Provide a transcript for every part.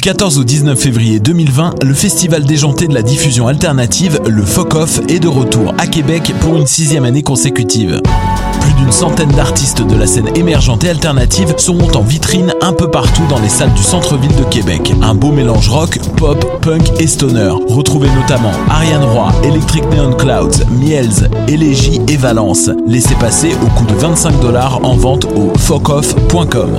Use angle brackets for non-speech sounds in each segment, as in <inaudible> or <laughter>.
Du 14 au 19 février 2020, le festival déjanté de la diffusion alternative, le FOC-OFF, est de retour à Québec pour une sixième année consécutive. Plus d'une centaine d'artistes de la scène émergente et alternative seront en vitrine un peu partout dans les salles du centre-ville de Québec. Un beau mélange rock, pop, punk et stoner. Retrouvez notamment Ariane Roy, Electric Neon Clouds, Miels, Elegy et Valence. Laissez passer au coût de 25 dollars en vente au focoff.com.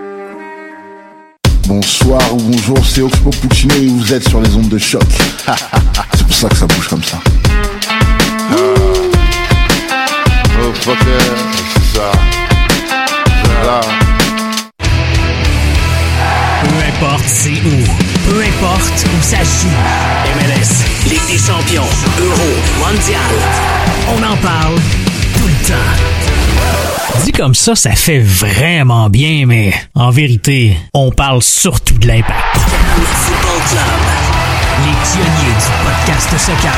Bonsoir ou bonjour, c'est Oxpo Puccino et vous êtes sur les ondes de choc. <laughs> c'est pour ça que ça bouge comme ça. Oh fuck yeah, c'est ça. Là. Peu importe c'est où, peu importe où ça joue. MLS, Ligue des champions, Euro, Mondial. On en parle tout le temps. Dit comme ça, ça fait vraiment bien, mais en vérité, on parle surtout de l'impact. Football Club, les pionniers du podcast soccer.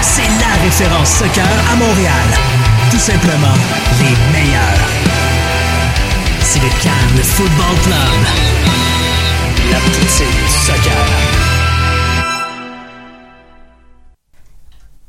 C'est la référence soccer à Montréal. Tout simplement, les meilleurs. C'est le Cannes Football Club. La du soccer.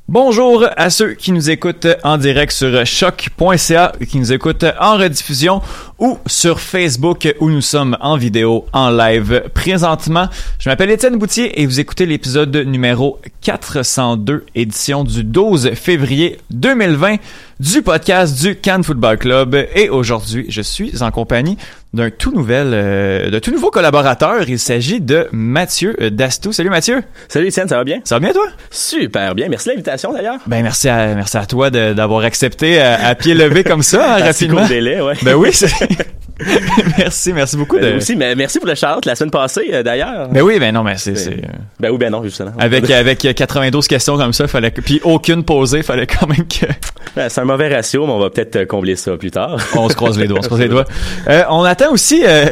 Bonjour à ceux qui nous écoutent en direct sur choc.ca, qui nous écoutent en rediffusion ou sur Facebook où nous sommes en vidéo, en live présentement. Je m'appelle Étienne Boutier et vous écoutez l'épisode numéro 402, édition du 12 février 2020 du podcast du Cannes Football Club. Et aujourd'hui, je suis en compagnie d'un tout nouvel, euh, de tout nouveau collaborateur. Il s'agit de Mathieu Dastou. Salut Mathieu. Salut Étienne, ça va bien? Ça va bien toi? Super bien. Merci de l'invitation d'ailleurs. Ben merci à merci à toi d'avoir accepté à, à pied levé comme ça, hein, <laughs> rapidement. court délai, ouais. Ben oui. <laughs> merci, merci beaucoup. De... Euh, aussi, mais merci pour le shout la semaine passée euh, d'ailleurs. Ben oui, ben non, mais c'est c'est, euh, Ben oui, ben non, justement. avec avec 92 questions comme ça, fallait puis aucune posée, fallait quand même que <laughs> Ben, c'est un mauvais ratio, mais on va peut-être combler ça plus tard. <laughs> on se croise les doigts, on se croise les doigts. Euh, on attend aussi euh,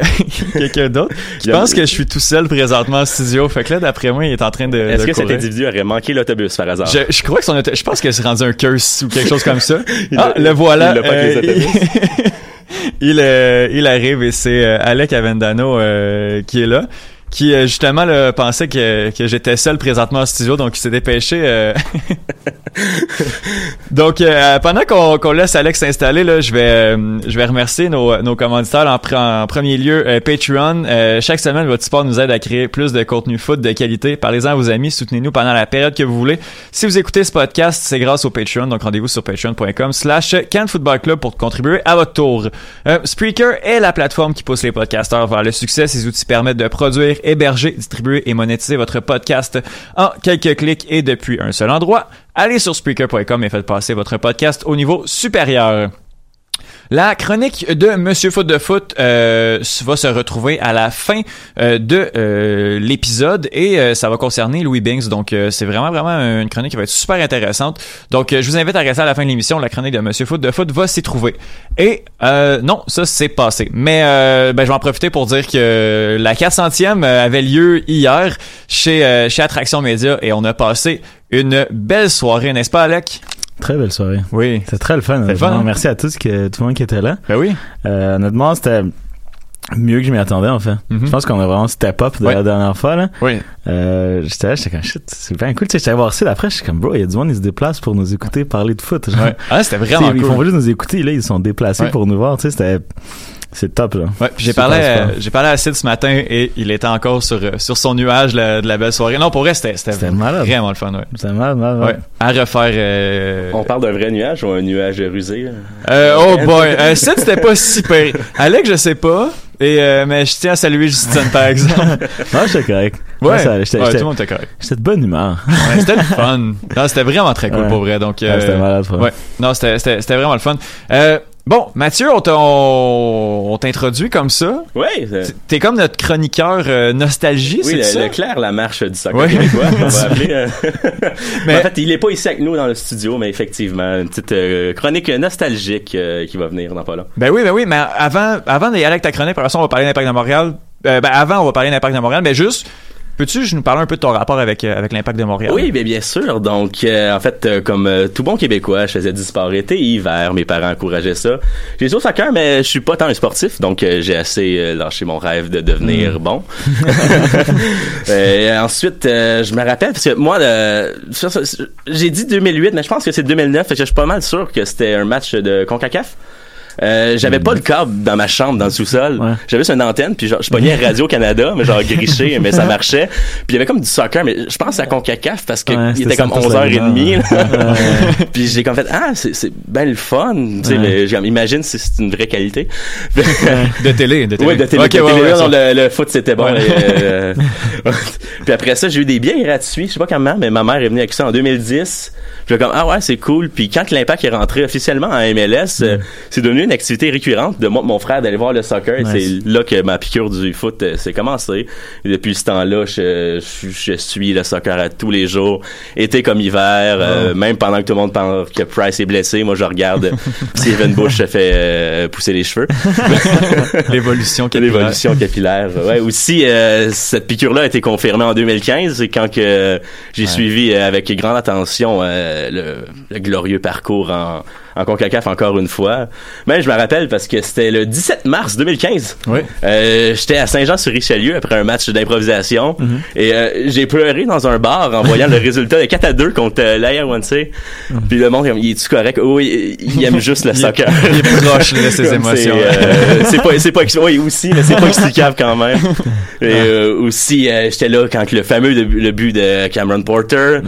quelqu'un d'autre qui pense que je suis tout seul présentement en studio. Fait que là, d'après moi, il est en train de. Est-ce que cet individu aurait manqué l'autobus par hasard? Je, je crois que son je pense que c'est rendu un curse ou quelque chose comme ça. Il ah, le voilà. il pas il, euh, il arrive et c'est euh, Alec Avendano euh, qui est là. Qui euh, justement là, pensait que, que j'étais seul présentement en studio, donc il s'est dépêché. euh. <laughs> donc euh, pendant qu'on qu'on laisse Alex s'installer, là, je vais euh, je vais remercier nos, nos commanditaires en, en premier lieu euh, Patreon. Chaque semaine, votre support nous aide à créer plus de contenu foot de qualité. Parlez-en à vos amis, soutenez-nous pendant la période que vous voulez. Si vous écoutez ce podcast, c'est grâce au Patreon, donc rendez-vous sur patreon.com slash Club pour contribuer à votre tour. Spreaker est la plateforme qui pousse les podcasteurs vers le succès. Ces outils permettent de produire, héberger, distribuer et monétiser votre podcast en quelques clics et depuis un seul endroit. Allez sur Spreaker.com et faites passer votre podcast au niveau supérieur. La chronique de Monsieur Foot de Foot euh, va se retrouver à la fin euh, de euh, l'épisode et euh, ça va concerner Louis Binks. Donc c'est vraiment vraiment une chronique qui va être super intéressante. Donc je vous invite à rester à la fin de l'émission. La chronique de Monsieur Foot de Foot va s'y trouver. Et non, ça c'est passé. Mais ben, je vais en profiter pour dire que la 400e euh, avait lieu hier chez chez Attraction Média et on a passé une belle soirée, n'est-ce pas, Alec? Très belle soirée. Oui. C'était très le fun. Le fun, hein? Merci à tous, que, tout le monde qui était là. Ben oui. Euh, honnêtement, c'était mieux que je m'y attendais, en fait. Mhm. Je pense qu'on a vraiment step up de la dernière fois, là. Oui. Euh, j'étais là, j'étais comme shit, c'est bien cool. Tu sais, j'étais voir ça après, j'étais comme bro, il y a du monde, ils se déplacent pour nous écouter parler de foot. genre. Ouais. Ah, c'était <laughs> vraiment Ils cool. font pas juste nous écouter, là, ils sont déplacés Ouais. pour nous voir, tu sais, c'était, c'est top, là. Ouais, j'ai parlé, euh, j'ai parlé à Sid ce matin et il était encore sur euh, sur son nuage la- de la belle soirée. Non, pour vrai, c'était c'était malade. vraiment le fun. Ouais. C'était mal, mal, Ouais. ouais. À refaire. Euh... On parle d'un vrai nuage ou un nuage rusé? là? euh, oh boy, euh, Sid c'était pas si pire. Alex, je sais pas. Et euh, mais je tiens à saluer Justin par exemple. <laughs> Non, j'étais correct. Ouais, ouais, tout le monde était correct. j'étais de bonne humeur. Ouais, c'était le fun. <laughs> Non, c'était vraiment très cool Ouais. pour vrai. Donc Ouais, euh, c'était malade, frère. Ouais. Non, c'était c'était c'était vraiment le fun. Euh, bon, Mathieu, on t'introduit comme ça. Oui, euh, T'es comme notre chroniqueur euh, nostalgie, oui c'est le, ça? le Claire, la marche du soccer Ouais. québécois, on va <laughs> appeler. euh. <laughs> Mais- En fait, il est pas ici avec nous dans le studio, mais effectivement, une petite euh, chronique nostalgique qui va venir dans pas long. Ben oui, ben oui, mais avant, avant d'y aller avec ta chronique, par exemple, on va parler d'Impact de Montréal. Ben avant, on va parler d'Impact de Montréal, mais juste, peux-tu nous parler un peu de ton rapport avec, euh, avec l'Impact de Montréal? Oui, bien, bien sûr. Donc, euh, en fait, euh, comme euh, tout bon Québécois, je faisais du sport été et hiver. Mes parents encourageaient ça. J'ai joué au soccer, mais je suis pas tant un sportif, donc euh, j'ai assez euh, lâché mon rêve de devenir bon. <laughs> <laughs> Euh, ensuite, euh, je me rappelle, parce que moi, euh, j'ai dit 2008, mais je pense que c'est 2009, parce que je suis pas mal sûr que c'était un match de CONCACAF. Euh, j'avais pas le câble dans ma chambre dans le sous-sol. Ouais. J'avais juste une antenne puis genre je pognais <laughs> Radio Canada mais genre griché <laughs> mais ça marchait. Puis il y avait comme du soccer mais je pense à CONCACAF parce que Ouais, il c'était était comme Santos 11h30 là. Laguna. <laughs> puis j'ai comme fait ah c'est c'est ben le fun, tu sais Ouais. mais imagine si c'est une vraie qualité. De télé, de télé. Ouais, de télé. Ok, de ouais, télé, ouais, non, le, le foot, c'était bon. Ouais. et, euh, puis après ça, j'ai eu des billets gratuits. Je sais pas comment, mais ma mère est venue avec ça en 2010. Puis j'ai comme, ah ouais, c'est cool. Puis quand l'Impact est rentré officiellement en MLS, euh, c'est devenu une activité récurrente de moi, mon frère d'aller voir le soccer. Nice. C'est là que ma piqûre du foot euh, s'est commencée. Et depuis ce temps-là, je, je, je suis le soccer à tous les jours, été comme hiver, euh, même pendant que tout le monde pense que Price est blessé, moi je regarde <laughs> Steven Bush se fait euh, pousser les cheveux. <laughs> L'évolution capillaire. L'évolution capillaire. Ouais, aussi, euh, cette piqûre-là a été confirmée en 2015, c'est quand que j'ai suivi euh, avec grande attention euh, le, le glorieux parcours en, en CONCACAF encore une fois. Mais je me rappelle parce que c'était le 17 mars 2015. Oui. Euh, J'étais à Saint-Jean-sur-Richelieu après un match d'improvisation Mhm. et euh, j'ai pleuré dans un bar en voyant le <laughs> résultat de 4 à 2 contre euh, l'AR1C. Puis le monde, il est-tu correct? Oui, il aime juste le soccer. Il est <laughs> proche de ses <laughs> émotions. C'est euh, pas, c'est pas, oui, aussi, mais c'est pas explicable quand même. Et euh, aussi, euh, j'étais là quand le fameux de- le but de Cameron Porter,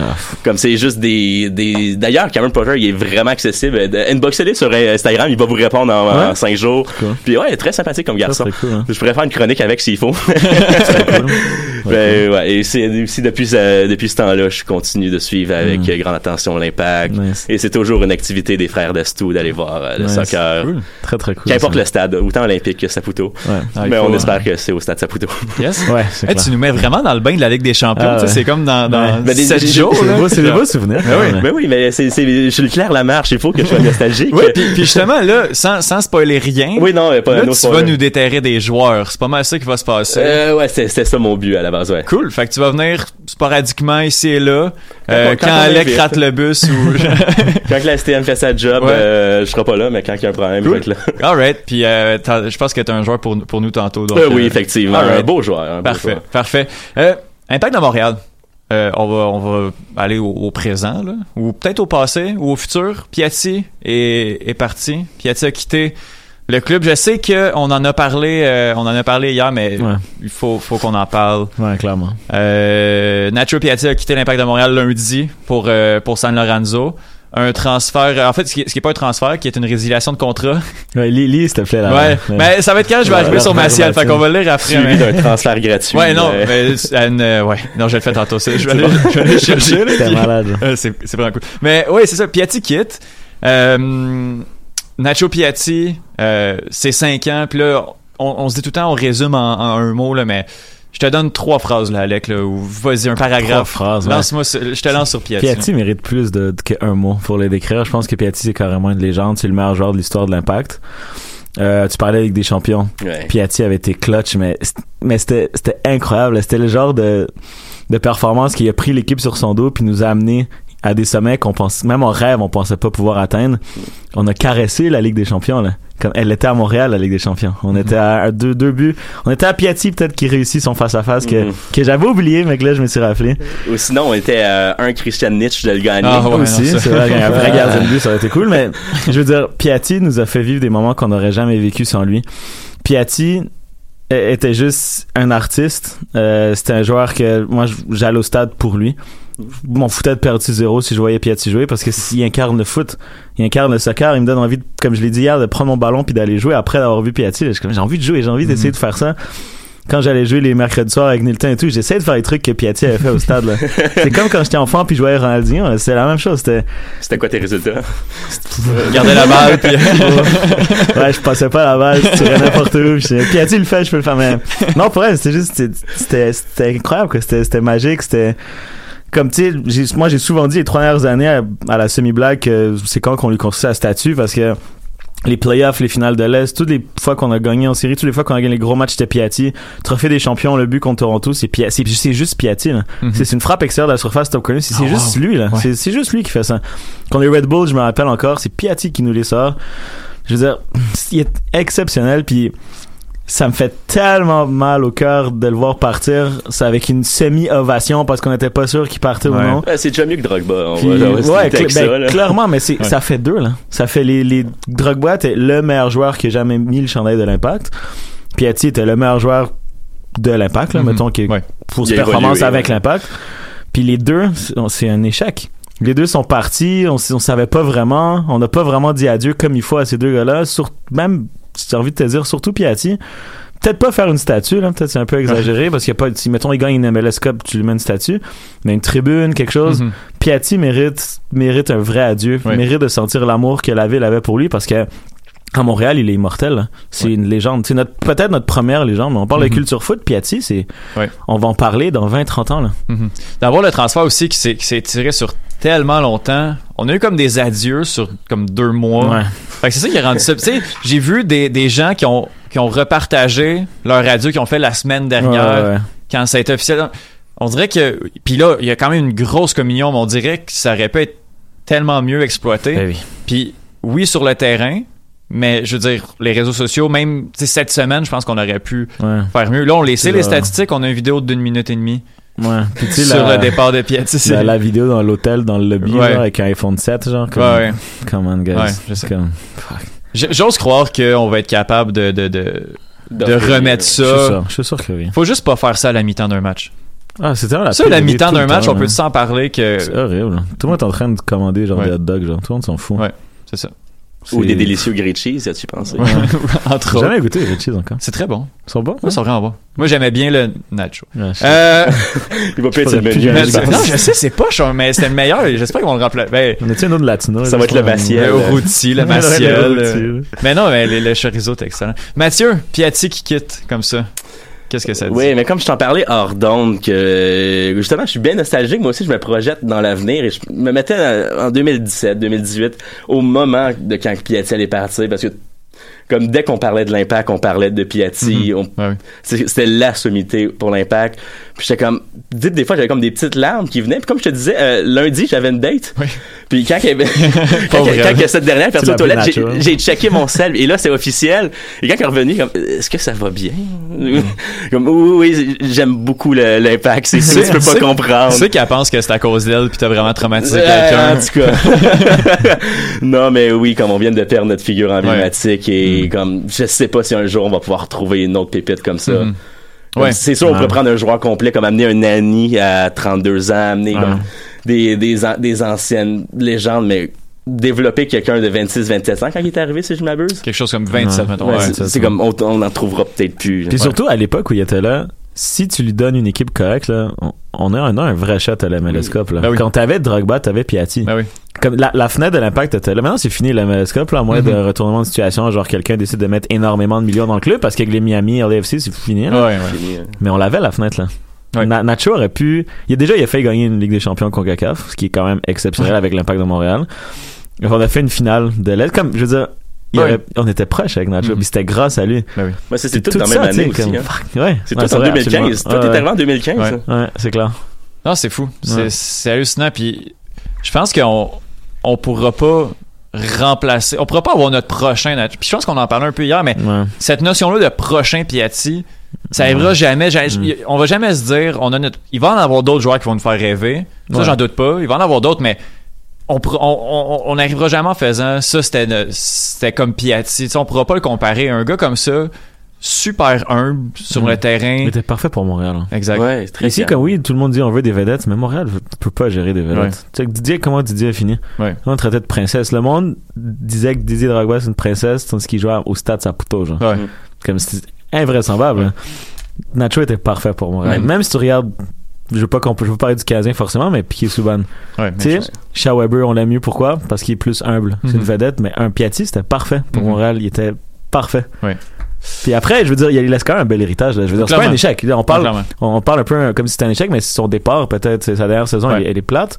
comme c'est juste des, des, d'ailleurs, Cameron Porter, il est vraiment accessible. De- Inboxez-le sur Instagram, il va vous répondre en, Ouais. cinq jours. Cool. Puis ouais, très sympathique comme garçon. Ça, c'est cool, hein. Je pourrais faire une chronique avec s'il faut. <laughs> Cool. <laughs> Ben, ouais, et c'est aussi depuis ce, depuis ce temps-là, je continue de suivre avec Mm. euh, grande attention l'impact. Nice. Et c'est toujours une activité des frères d'Estou d'aller voir euh, le Nice. soccer. Cool. Très, très cool. Qu'importe le stade, autant olympique que Saputo. Ouais. Ah, mais faut, on hein. espère que c'est au stade Saputo. <laughs> Yes. Ouais, c'est Hey, clair. tu nous mets vraiment dans le bain de la Ligue des Champions. Ah, ouais. C'est comme dans, dans Ouais. Ben, des- 7 des- jours. C'est des beaux- souvenirs. Ben oui. mais oui, mais c'est, c'est, je suis le clair la marche, il faut que je sois nostalgique. Oui, puis, puis justement, là, sans, sans spoiler rien, Oui, non, pas là, tu vas nous déterrer des joueurs. C'est pas mal ça qui va se passer. Euh, ouais, c'est, c'est ça mon but à la base, ouais. Cool. Fait que tu vas venir sporadiquement ici et là. Euh, Quand- quand, Alec rate le bus ou... <laughs> Quand la STM fait sa job, Ouais. euh, je serai pas là, mais quand il y a un problème, Cool. je vais être là. <laughs> Alright. Puis euh, je pense que t'as un joueur pour, pour nous tantôt. Donc, Euh, oui, euh, effectivement. Un beau joueur. un beau Parfait, joueur. parfait. Euh, Impact de Montréal. Euh, on va on va aller au, au présent là, ou peut-être au passé ou au futur. Piatti est, est parti. Piatti a quitté le club. Je sais que on en a parlé euh, on en a parlé hier, mais Ouais. il faut faut qu'on en parle. Ouais, clairement. Euh, Nacho Piatti a quitté l'Impact de Montréal lundi pour euh, pour San Lorenzo. Un transfert, en fait, ce qui, ce qui est pas un transfert, qui est une résiliation de contrat. <laughs> Ouais, lis, lis, s'il te plaît, là. ouais, mais ça va être quand je vais arriver sur ma ciel, fait qu'on va le lire après. Suivi d'un transfert gratuit. Ouais, non, euh, mais, euh, ouais, non, je vais le faire tantôt. Je vais <laughs> aller, je vais aller le chercher. malade. <laughs> Euh, c'est, c'est vraiment cool. Mais ouais, c'est ça. Piatti quitte. Euh, Nacho Piatti, euh, c'est 5 ans, puis là, on, on se dit tout le temps, on résume en, en un mot, là, mais je te donne trois phrases, là, Alec, là, ou vas-y, un paragraphe. Trois phrases, ouais. Lance-moi, ce- je te lance sur Piatti. Piatti là. mérite plus de, de- qu'un mot pour le décrire. Je pense que Piatti, c'est carrément une légende. C'est le meilleur joueur de l'histoire de l'impact. Euh, tu parlais avec des champions. Ouais. Piatti avait été clutch, mais, mais c'était, c'était incroyable. C'était le genre de, de performance qui a pris l'équipe sur son dos puis nous a amené à des sommets qu'on pense, même en rêve, on pensait pas pouvoir atteindre. On a caressé la Ligue des Champions, là. Comme, elle était à Montréal, la Ligue des Champions. On était à, à deux, deux buts. On était à Piatti, peut-être, qui réussit son face-à-face que, Mhm. que j'avais oublié, mais que là, je me suis rappelé. Ou sinon, on était à un Christian Nietzsche de le gagner. Ah, ouais, aussi, c'est vrai, un vrai gardien de but, ça aurait été cool, mais <laughs> je veux dire, Piatti nous a fait vivre des moments qu'on n'aurait jamais vécu sans lui. Piatti euh, était juste un artiste. Euh, c'était un joueur que moi, j'allais au stade pour lui. Je m'en foutais de perdre 6-0 si je voyais Piatti jouer parce que s'il incarne le foot, il incarne le soccer, il me donne envie, de, comme je l'ai dit hier, de prendre mon ballon puis d'aller jouer après d'avoir vu Piatti. Je suis comme, J'ai envie de jouer, j'ai envie d'essayer de faire ça. Quand j'allais jouer les mercredis soirs avec Nilton et tout, j'essayais de faire les trucs que Piatti avait fait au stade. là. <laughs> C'est comme quand j'étais enfant puis je voyais Ronaldinho, c'est la même chose. C'était C'était quoi tes résultats? <laughs> Gardez la balle, puis ouais, je passais pas la balle, je tirais n'importe où. Puis je- Piatti le fait, je peux le faire. Mais non, pour elle, c'était juste, c'était- c'était, c'était incroyable, quoi. C'était, c'était magique, c'était comme tu sais, moi j'ai souvent dit les trois dernières années à, à la semi-blague que c'est quand qu'on lui construit sa statue parce que les playoffs, les finales de l'Est, toutes les fois qu'on a gagné en série, toutes les fois qu'on a gagné les gros matchs, c'était Piatti. Trophée des champions, le but contre Toronto, c'est Piatti. C'est, juste Piatti, là. C'est, c'est une frappe extérieure de la surface top connu. C'est, Oh, juste wow. lui, là. Ouais. C'est, c'est juste lui qui fait ça. Quand les Red Bull, je me rappelle encore, c'est Piatti qui nous les sort. Je veux dire, il est exceptionnel, puis ça me fait tellement mal au cœur de le voir partir. C'est avec une semi-ovation parce qu'on n'était pas sûr qu'il partait ou non. Ouais, c'est déjà mieux que Drogba. On Puis, va, ouais, cl- ben, ça, là. clairement, mais c'est, ça fait deux, là. Ça fait les, les Drogba était le meilleur joueur qui a jamais mis le chandail de l'impact. Piatti était le meilleur joueur de l'impact, là, Mhm. mettons, qui, Ouais. pour ses performances évolué, avec ouais. l'impact. Puis les deux, c'est- un échec. Les deux sont partis, on, on savait pas vraiment, on n'a pas vraiment dit adieu comme il faut à ces deux gars-là. Sur, même, j'ai envie de te dire, surtout Piatti. Peut-être pas faire une statue, là, peut-être c'est un peu exagéré, parce qu'il y a pas, si mettons il gagne une MLS Cup, tu lui mets une statue, mais une tribune, quelque chose. Mhm. Piatti mérite, mérite un vrai adieu, mérite de sentir l'amour que la ville avait pour lui, parce que à Montréal, il est immortel. là. C'est Ouais. une légende. C'est notre, peut-être notre première légende, on parle de culture foot, Piatti, c'est, Ouais. on va en parler dans 20-30 ans, là. Mhm. D'avoir le transfert aussi qui s'est, qui s'est tiré sur tellement longtemps. On a eu comme des adieux sur comme deux mois. Ouais. Fait que c'est ça qui a rendu ça. Tu sais, j'ai vu des, des gens qui ont, qui ont repartagé leur adieu qu'ils ont fait la semaine dernière quand ça a été officiel. On dirait que. Puis là, il y a quand même une grosse communion, mais on dirait que ça aurait pu être tellement mieux exploité. Ben oui. Puis oui, sur le terrain, mais je veux dire, les réseaux sociaux, même cette semaine, je pense qu'on aurait pu Ouais. faire mieux. Là, on les sait, C'est les statistiques. On a une vidéo d'une minute et demie Ouais. <laughs> Puis sur la- le départ de Piatti. c'est- La, la vidéo dans l'hôtel, dans le lobby, Ouais. genre, avec un iPhone 7, genre. Comme, Ouais, ouais. Come on, guys. Ouais, je sais. Comme- J- J'ose croire qu'on va être capable de, de, de, de remettre Je suis ça. sûr, je suis sûr que oui. Faut juste pas faire ça à la mi-temps d'un match. Ah, la Ça, la mi-temps d'un match, temps, on peut hein. s'en parler que. C'est horrible. Tout le monde est en train de commander genre des hot dogs, genre. Tout le monde s'en fout. Ouais. C'est ça. Ou des délicieux grilled cheese, as-tu pensé? <laughs> Entre autres. jamais goûté les red cheese encore. C'est très bon. Ils sont bons? Moi, ils sont vraiment bons. Moi, j'aimais bien le nacho. Euh, <laughs> Il va pas être le hein, pense. non, je sais, c'est pas cher, mais c'était le meilleur. J'espère qu'ils vont le remplacer. Ben, On est-tu un autre latino? Ça va être le Maciel. le rôti, le maciel. euh. Mais non, mais le, le chorizo, c'est excellent. Mathieu, Piatti qui quitte comme ça. Qu'est-ce que ça dit? Oui, mais comme je t'en parlais hors d'onde, que justement, je suis bien nostalgique. Moi aussi, je me projette dans l'avenir et je me mettais euh, en 2017, 2018, au moment de quand Piatti allait partir, parce que comme dès qu'on parlait de l'impact, on parlait de Piatti, Mhm. on- Ouais, ouais. c'est- c'était la sommité pour l'impact. Puis j'étais comme, dites des fois j'avais comme des petites larmes qui venaient. Puis comme je te disais, euh, lundi j'avais une date. Oui. Puis quand avait, <laughs> quand, quand- quand elle. cette dernière personne aux toilettes, j'ai- checké mon sel et là c'est officiel. Et quand il est revenu, comme, est-ce que ça va bien? <laughs> Comme oui, oui, j'aime beaucoup l'impact. C'est ça, tu peux C'est- pas comprendre. Tu sais qu'elle pense que c'est à cause d'elle puis t'as vraiment traumatisé quelqu'un. En tout cas. <laughs> non, mais oui, comme on vient de perdre notre figure emblématique et comme je sais pas si un jour on va pouvoir trouver une autre pépite comme ça. Mhm. Ouais. C'est sûr, on pourrait prendre un joueur complet, comme amener un Nani à 32 ans, amener comme des, des, des anciennes légendes, mais développer quelqu'un de 26-27 ans quand il est arrivé, si je m'abuse. Quelque chose comme 27, Ouais. Ouais, c'est- comme, on, on en trouvera peut-être plus. Puis surtout, à l'époque où il était là, si tu lui donnes une équipe correcte, là, on, a, un, un vrai shot à la MLS Cup. Là. Ben oui. Quand t'avais Drogba, t'avais Piatti. Ben oui. Comme la, la fenêtre de l'impact était là. Maintenant, c'est fini la MLS Cup, là, à moins Mhm. de retournement de situation. Genre, quelqu'un décide de mettre énormément de millions dans le club parce qu'avec les Miami, LAFC, c'est fini. là. Ouais, ouais. Fini. Mais on l'avait, la fenêtre, là. Ouais. Na- Nacho aurait pu. Il a déjà, il a fait gagner une Ligue des Champions CONCACAF, ce qui est quand même exceptionnel avec l'impact de Montréal. On a fait une finale de l'aide. Comme, je veux dire, il Ouais. aurait- on était proche avec Nacho, Mhm. puis c'était grâce à lui. Ben oui. C'est tout, tout dans la ça, même année aussi. comme- hein. fuck, ouais. C'est Ouais, tout en vrai, 2015. absolument. Toi, t'es Ouais, arrivé en 2015. Ouais. Ouais, c'est clair. Non, c'est fou. C'est, hallucinant. Puis je pense qu'on on pourra pas remplacer. On pourra pas avoir notre prochain. Nacho. Puis je pense qu'on en parlait un peu hier, mais Ouais. cette notion-là de prochain Piatti, ça arrivera jamais. Mm. On va jamais se dire, on a notre. Il va en avoir d'autres joueurs qui vont nous faire rêver. Ça, Ouais. j'en doute pas. Il va en avoir d'autres, mais on on, n'arrivera jamais en faisant ça. C'était ne- c'était comme Piatti. On pourra pas le comparer. Un gars comme ça, super humble sur Mm. le terrain. Il était parfait pour Montréal. hein. Exact. Ouais, très Ici, comme oui, tout le monde dit on veut des vedettes, mais Montréal ne peut pas gérer des vedettes. Ouais. Tu sais, Didier, comment Didier a fini? Ouais. On traitait de princesse. Le monde disait que Didier Drogba c'est une princesse, tandis qu'il jouait au stade Saputo, genre. Ouais. Comme c'était invraisemblable. Ouais. hein. Nacho était parfait pour Montréal. Ouais. Même si tu regardes, je veux pas qu'on peut, je veux parler du Canadien forcément, mais Piqué Souban. Ouais, Tu sais, Weber, on l'aime mieux pourquoi? Parce qu'il est plus humble. C'est Mhm. une vedette, mais un Piatti, c'était parfait pour Mhm. Montréal. Il était parfait. Ouais. Puis après, je veux dire, il laisse quand même un bel héritage. là. Je veux dire, c'est pas un échec. On parle, Clairement. on parle un peu euh, comme si c'était un échec, mais son départ, peut-être, sa dernière saison, Ouais. elle, elle est plate.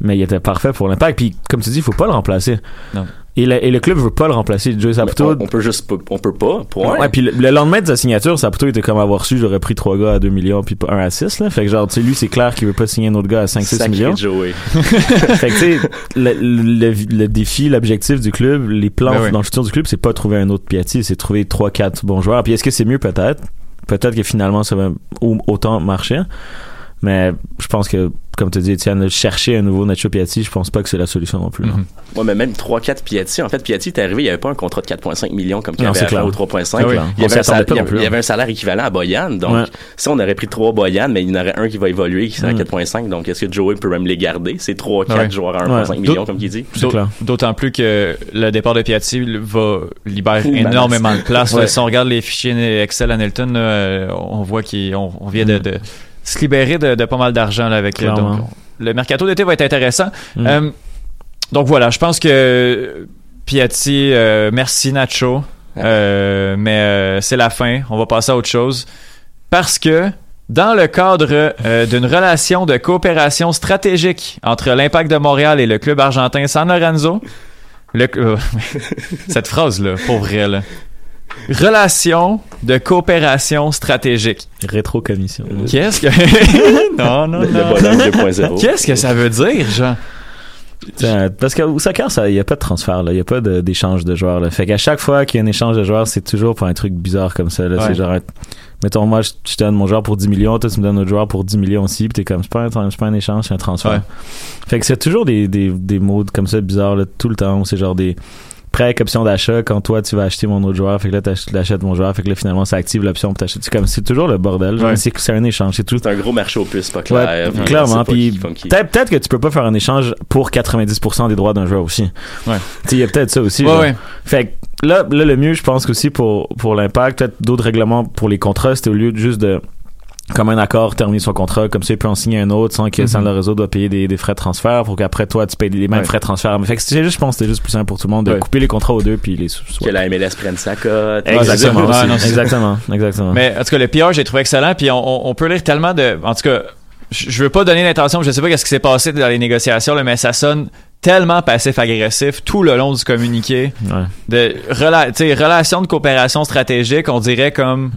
Mais il était parfait pour l'impact. Puis, comme tu dis, il faut pas le remplacer. Non. Et le, et le club veut pas le remplacer. Joey Saputo. on, on peut juste pas, on peut pas, point. Ouais, puis le, le lendemain de sa signature, Saputo était comme avoir su, j'aurais pris trois gars à 2 millions puis pas un à 6, là. Fait que genre, tu sais, lui, c'est clair qu'il veut pas signer un autre gars à 5-6 Sacré millions. Joey. <laughs> <laughs> fait que tu sais, le, le, le défi, l'objectif du club, les plans Ben oui. dans le futur du club, c'est pas trouver un autre Piatti, c'est trouver trois, quatre bons joueurs. Puis est-ce que c'est mieux peut-être? Peut-être que finalement ça va au- autant marcher. Mais je pense que, comme tu dis, Étienne, chercher un nouveau Nacho Piatti, je pense pas que c'est la solution non plus. là. Mhm. Ouais, mais même 3-4 Piatti. En fait, Piatti est arrivé, il n'y avait pas un contrat de 4,5 millions comme qu'il avait c'est à faire au 3,5. Ah oui. Il, il y avait- hein. avait un salaire équivalent à Boyan. Donc, Ouais. si on aurait pris 3 Boyan, mais il y en aurait un qui va évoluer, qui sera Mm. à 4,5. Donc, est-ce que Joey peut même les garder? C'est 3-4 Ouais. joueurs à 1,5 Ouais. millions, comme il dit. C'est clair. D'autant plus que le départ de Piatti va libérer Ouh, énormément de place. Si on regarde les fichiers Excel à Nelton, euh, on voit qu'on on vient de, de se libérer de, de pas mal d'argent là, avec Clairement. donc, on- le mercato d'été va être intéressant. Mm. Euh, donc voilà, je pense que Piatti, euh, merci Nacho, Euh, <laughs> mais euh, c'est la fin. On va passer à autre chose parce que dans le cadre euh, d'une relation de coopération stratégique entre l'Impact de Montréal et le club argentin San Lorenzo, le, euh, <laughs> <laughs> cette phrase-là, pour vrai, là. Relation de coopération stratégique. Rétro-commission. Qu'est-ce que. <laughs> non, non, Le, le non. 2.0. Qu'est-ce que ça veut dire, genre? Tiens, Parce qu'au soccer, il n'y a pas de transfert, il n'y a pas d'échange de, joueurs. Là. Fait qu'à chaque fois qu'il y a un échange de joueurs, c'est toujours pour un truc bizarre comme ça. Là. Ouais. C'est genre, mettons, moi, je, je te donne mon joueur pour 10 millions, toi, tu me donnes notre joueur pour 10 millions aussi, puis t'es comme, c'est pas, un, c'est pas un échange, c'est un transfert. Ouais. Fait que c'est toujours des, des, des modes comme ça bizarres là, tout le temps. C'est genre des prêts avec option d'achat quand toi tu vas acheter mon autre joueur. Fait que là, t'ach- t'achètes mon joueur. Fait que là, finalement, ça active l'option pour t'acheter. C'est comme, c'est toujours le bordel. Ouais. C'est, un échange. C'est tout. C'est un gros marché aux puces, pas clair. Clairement. Puis peut-être, que tu peux pas faire un échange pour 90% des droits d'un joueur aussi. Ouais. Tu il y a peut-être ça aussi. Ouais, genre. ouais. Fait que là, là, le mieux, je pense qu'aussi pour, pour l'impact, peut-être d'autres règlements pour les contrats, c'était au lieu de juste de comme un accord terminer son contrat comme ça il peut en signer un autre sans que Mhm. San Lorenzo doit payer des, des frais de transfert pour qu'après toi tu payes les mêmes Ouais. frais de transfert mais fait que c'est juste je pense que c'était juste plus simple pour tout le monde de Ouais. couper les contrats aux deux puis les Que la MLS prenne sa cote. exactement non, c'est- exactement exactement Mais en tout cas, le PR, j'ai trouvé excellent. Puis on, on- on peut lire tellement de. En tout cas, je je veux pas donner l'intention, je sais pas qu'est-ce qui s'est passé dans les négociations, là, mais ça sonne tellement passif-agressif tout le long du communiqué. Ouais. De rela relations de coopération stratégique, on dirait comme.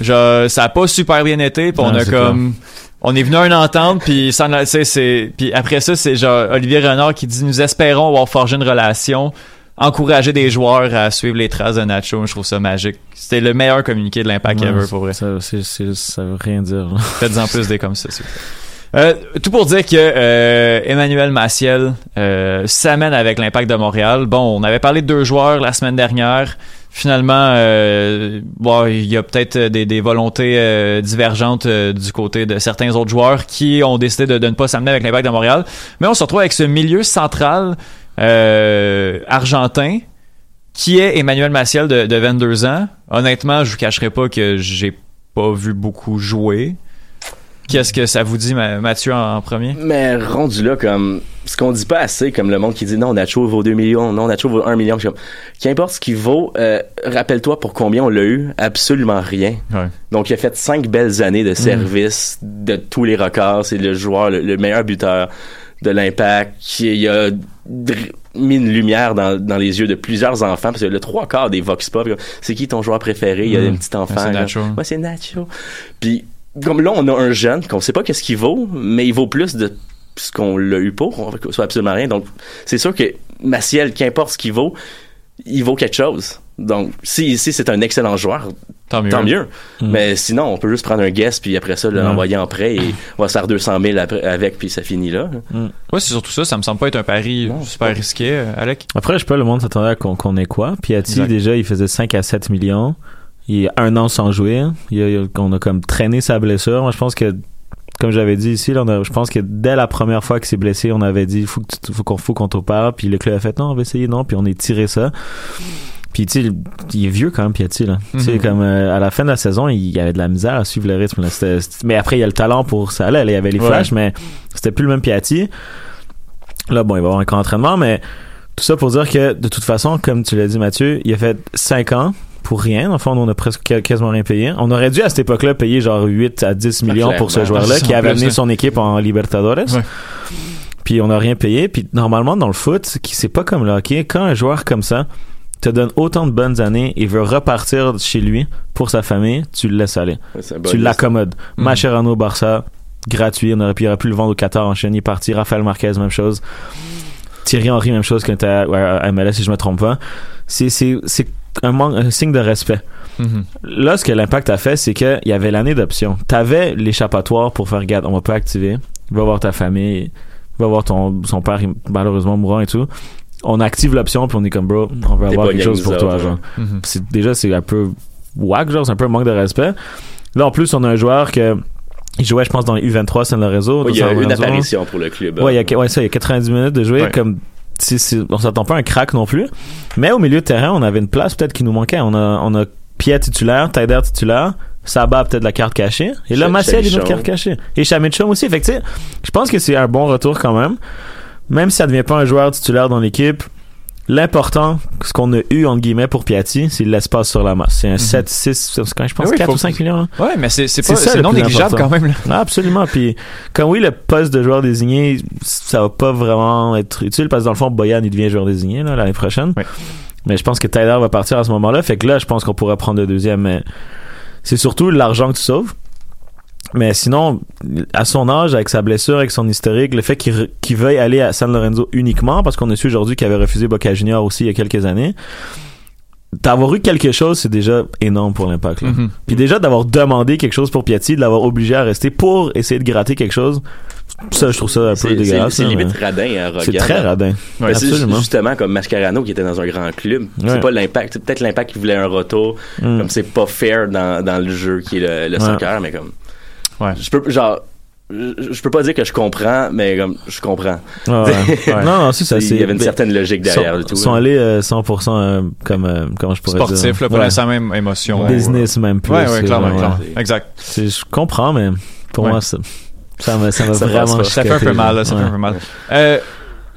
Genre, ça a pas super bien été, puis on a comme. On est venu à une entente, puis c'est puis après ça, c'est genre Olivier Renard qui dit nous espérons avoir forgé une relation, encourager des joueurs à suivre les traces de Nacho. Je trouve ça magique. C'était le meilleur communiqué de l'impact ever pour vrai. ça, ça veut rien dire. Faites-en plus <laughs> des comme ça. Euh, tout pour dire que euh, Emmanuel Maciel euh, s'amène avec l'impact de Montréal. Bon, on avait parlé de deux joueurs la semaine dernière. Finalement, euh, bon, il y a peut-être des, volontés divergentes du côté de certains autres joueurs qui ont décidé de, ne pas s'amener avec l'impact de Montréal. Mais on se retrouve avec ce milieu central argentin qui est Emmanuel Maciel de, de 22 ans. Honnêtement, je vous cacherai pas que j'ai pas vu beaucoup jouer. Qu'est-ce que ça vous dit, Ma- Mathieu, en, premier? Mais rendu là, comme, ce qu'on dit pas assez, comme le monde qui dit non, Nacho vaut 2 millions, non, Nacho vaut 1 million. Comme, Qu'importe ce qu'il vaut, euh, rappelle-toi pour combien on l'a eu, absolument rien. Ouais. Donc, il a fait cinq belles années de service, de tous les records. C'est le joueur, le, le meilleur buteur de l'impact. qui Il a mis une lumière dans, dans les yeux de plusieurs enfants. Parce que le trois quarts des Vox Pop, c'est qui ton joueur préféré? Il y a Mm. un petit enfant. c'est là. Nacho. Ouais, c'est Nacho. Puis, comme là, on a un jeune qu'on sait pas qu'est-ce qu'il vaut, mais il vaut plus de ce qu'on l'a eu pour, soit absolument rien. Donc, c'est sûr que Maciel, qu'importe ce qu'il vaut, il vaut quelque chose. Donc, si ici c'est un excellent joueur, Tant mieux. tant mieux. Mais sinon, on peut juste prendre un guest puis après ça l'envoyer en prêt et on va se faire 200 000 après- avec puis ça finit là. Ouais, c'est surtout ça. Ça me semble pas être un pari super risqué, euh, Alec. Après, je sais pas, le monde s'attendait à qu'on qu'on ait quoi. Piatti, Exact. déjà, il faisait 5 à 7 millions. Il a un an sans jouer. Il a, il a- on a comme traîné sa blessure. Moi, je pense que, comme j'avais dit ici, là, on a- je pense que dès la première fois qu'il s'est blessé, on avait dit, faut tu- faut qu'on faut qu'on te parle. Puis le club a fait, non, on va essayer, non. Puis on est tiré ça. Puis, tu sais, il est vieux quand même, Piatti, là. Tu sais, Mhm. comme, euh, à la fin de la saison, il y avait de la misère à suivre le rythme, là. Mais après, il y a le talent pour ça. Là, il y avait les Ouais. flashs, mais c'était plus le même Piatti. Là, bon, il va avoir un camp d'entraînement, mais tout ça pour dire que, de toute façon, comme tu l'as dit, Mathieu, il a fait 5 ans pour rien. Dans le fond, on a presque qu- quasiment rien payé. On aurait dû, à cette époque-là, payer genre 8 à 10 millions pour ce joueur-là qui en avait amené ouais. son équipe en Libertadores. Ouais. Puis on n'a rien payé. Puis normalement, dans le foot, qui c'est pas comme le hockey, quand un joueur comme ça te donne autant de bonnes années et veut repartir chez lui pour sa famille, tu le laisses aller. Tu l'accommodes. Mhm. Mascherano, Barça, gratuit. On aurait pu, il aurait pu le vendre au Qatar en Chine. Il est parti. Raphaël Marquez, même chose. Thierry Henry, même chose quand t'es à, MLS, si je me trompe pas. C'est un, signe de respect. Mhm. Là, ce que l'impact a fait, c'est qu'il y avait l'année d'option. T'avais l'échappatoire pour faire, regarde, on va pas activer. Va voir ta famille. Va voir ton, son père, malheureusement, mourant et tout. On active l'option, puis on est comme, bro, on veut avoir quelque chose pour toi, genre. Mhm. Déjà, c'est un peu whack, genre, c'est un peu un manque de respect. Là, en plus, on a un joueur que, il jouait, je pense, dans les U23 San Lorenzo. Ouais, il y a une apparition pour le club. Ouais, il y a, ouais, ça, il y a 90 minutes de jouer Ouais. comme on s'attend pas à un crack non plus. Mais au milieu de terrain, on avait une place peut-être qui nous manquait. On a, on a Piet titulaire, Taider titulaire, Saba peut-être la carte cachée. Et là, Maciel est notre Chamichon. carte cachée. Et Chamichon aussi. Fait que, tu sais, je pense que c'est un bon retour quand même. Même si ça devient pas un joueur titulaire dans l'équipe, l'important, ce qu'on a eu, entre guillemets, pour Piatti, c'est l'espace sur la masse. C'est un 7, 6, c'est quand je pense Mhm. Oui, 4 faut- ou 5 millions. hein. Ouais, mais c'est c'est pas ça c'est le non négligeable important. quand même. là. Ah, <laughs> absolument. Puis, comme oui, le poste de joueur désigné, ça va pas vraiment être utile parce que dans le fond, Boyan, il devient joueur désigné là, l'année prochaine. Mais je pense que Tyler va partir à ce moment-là. Fait que là, je pense qu'on pourrait prendre le deuxième. Mais c'est surtout l'argent que tu sauves. Mais sinon, à son âge, avec sa blessure, avec son historique, le fait qu'il re- qu'il veuille aller à San Lorenzo uniquement, parce qu'on a su aujourd'hui qu'il avait refusé Boca Junior aussi il y a quelques années, d'avoir eu quelque chose, c'est déjà énorme pour l'impact. là. Mhm. Puis déjà d'avoir demandé quelque chose pour Piatti, de l'avoir obligé à rester pour essayer de gratter quelque chose, ça je trouve ça un peu dégueulasse. c'est là, limite radin arrogant. C'est très radin. Ben, c'est absolument. justement comme Mascarano qui était dans un grand club. Ouais. C'est pas l'impact. C'est peut-être l'impact qui voulait un retour. Mm. Comme c'est pas fair dans, dans le jeu qui est le, le Ouais. soccer, mais comme. Ouais. Je peux, genre. Je peux pas dire que je comprends, mais comme je comprends. Ouais, <laughs> ouais. Non, non, c'est ça. Il y avait une ben, certaine logique derrière sont, le tout. sont allés euh, 100% euh, comme euh, comment je pourrais Sportif, dire là, pour Ouais. l'instant, même émotion. business même plus Ouais, ouais, euh, clairement, ouais. clairement. Exact. Je comprends mais pour Ouais. moi ça ça m'a ça Ça vraiment. Ça fait un chicoté, peu mal, là. ça fait un peu mal.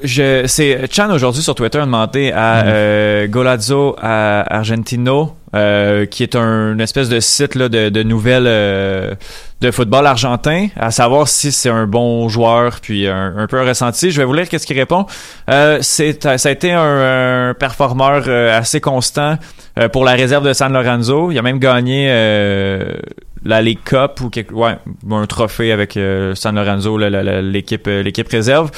Je, c'est Chan aujourd'hui sur Twitter a demandé à Mm. euh, Golazzo à Argentino, euh, qui est un une espèce de site là, de, de nouvelles euh, de football argentin, à savoir si c'est un bon joueur, puis un, un peu un ressenti. Je vais vous lire qu'est-ce qu'il répond. Euh, c'est ça a été un, un performeur euh, assez constant euh, pour la réserve de San Lorenzo. Il a même gagné euh, la League Cup ou quelque, ouais, un trophée avec euh, San Lorenzo, la- la- la- l'équipe l'équipe réserve.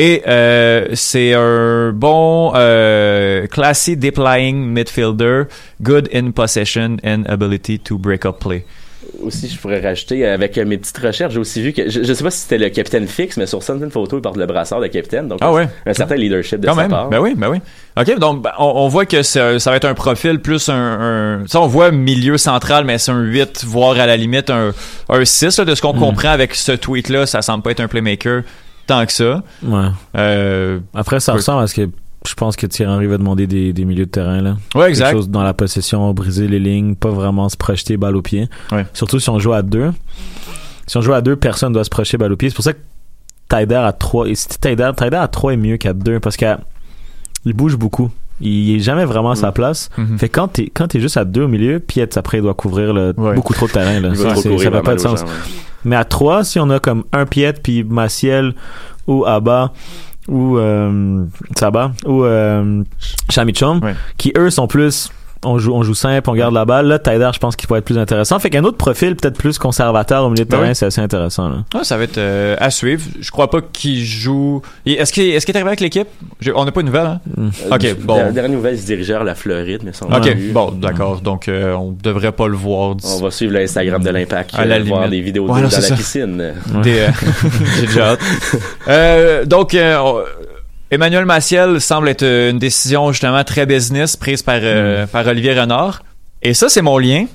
Et euh, c'est un bon euh, classy deep lying midfielder, good in possession and ability to break up play. Aussi, je pourrais rajouter, avec mes petites recherches, j'ai aussi vu que, je, je sais pas si c'était le capitaine fixe, mais sur certaines photos, il porte le brassard de capitaine. Donc, Ah ouais. un certain leadership de Quand sa même. part. Ben oui, ben oui. OK, donc ben, on, on voit que ça va être un profil plus un, un ça on voit milieu central mais c'est un 8 voire à la limite un un 6 là, de ce qu'on Mm. comprend avec ce tweet là, ça semble pas être un playmaker tant que ça. Ouais. Euh, Après, ça ressemble à ce que je pense que Thierry Henry va demander des, des milieux de terrain là. Ouais, exact. Quelque chose dans la possession, briser les lignes, pas vraiment se projeter balle au pied. Ouais. Surtout si on joue à deux. Si on joue à deux, personne doit se projeter balle au pied. C'est pour ça que Taider à 3 et si Taider, Taider à 3 est mieux qu'à 2 parce qu'il bouge beaucoup. Il est jamais vraiment à sa place. Mhm. Fait quand t'es quand t'es juste à 2 au milieu, Piet après il doit couvrir le- Ouais. beaucoup trop de terrain là. Ça, courir ça fait pas de sens. gens, ouais. Mais à 3, si on a comme un Piet puis Maciel ou Abba ou euh, Saba ou euh, Chamichom Ouais. qui eux sont plus on joue on joue simple, on garde la balle. Là Taider, je pense qu'il pourrait être plus intéressant. Fait qu'un autre profil peut-être plus conservateur au milieu de Ben terrain, oui. c'est assez intéressant là. Ah, ça va être euh, à suivre. Je crois pas qu'il joue. Est-ce qu'il est, qu'il est arrivé avec l'équipe? On n'a pas de nouvelles, hein? Mm. Ok, Euh, bon. der- Dernière nouvelle, il se dirigeait vers la Floride, mais on Ok, l'a vu. bon, d'accord. Donc, euh, on devrait pas le voir. On va suivre l'Instagram de l'Impact, À la euh, voir limite. des vidéos Ouais, de non, dans c'est la ça. piscine. Euh, <laughs> J'ai déjà hâte. <laughs> Euh, donc, euh, on- Emmanuel Maciel semble être une décision justement très business prise par, euh, par Olivier Renard. Et ça, c'est mon lien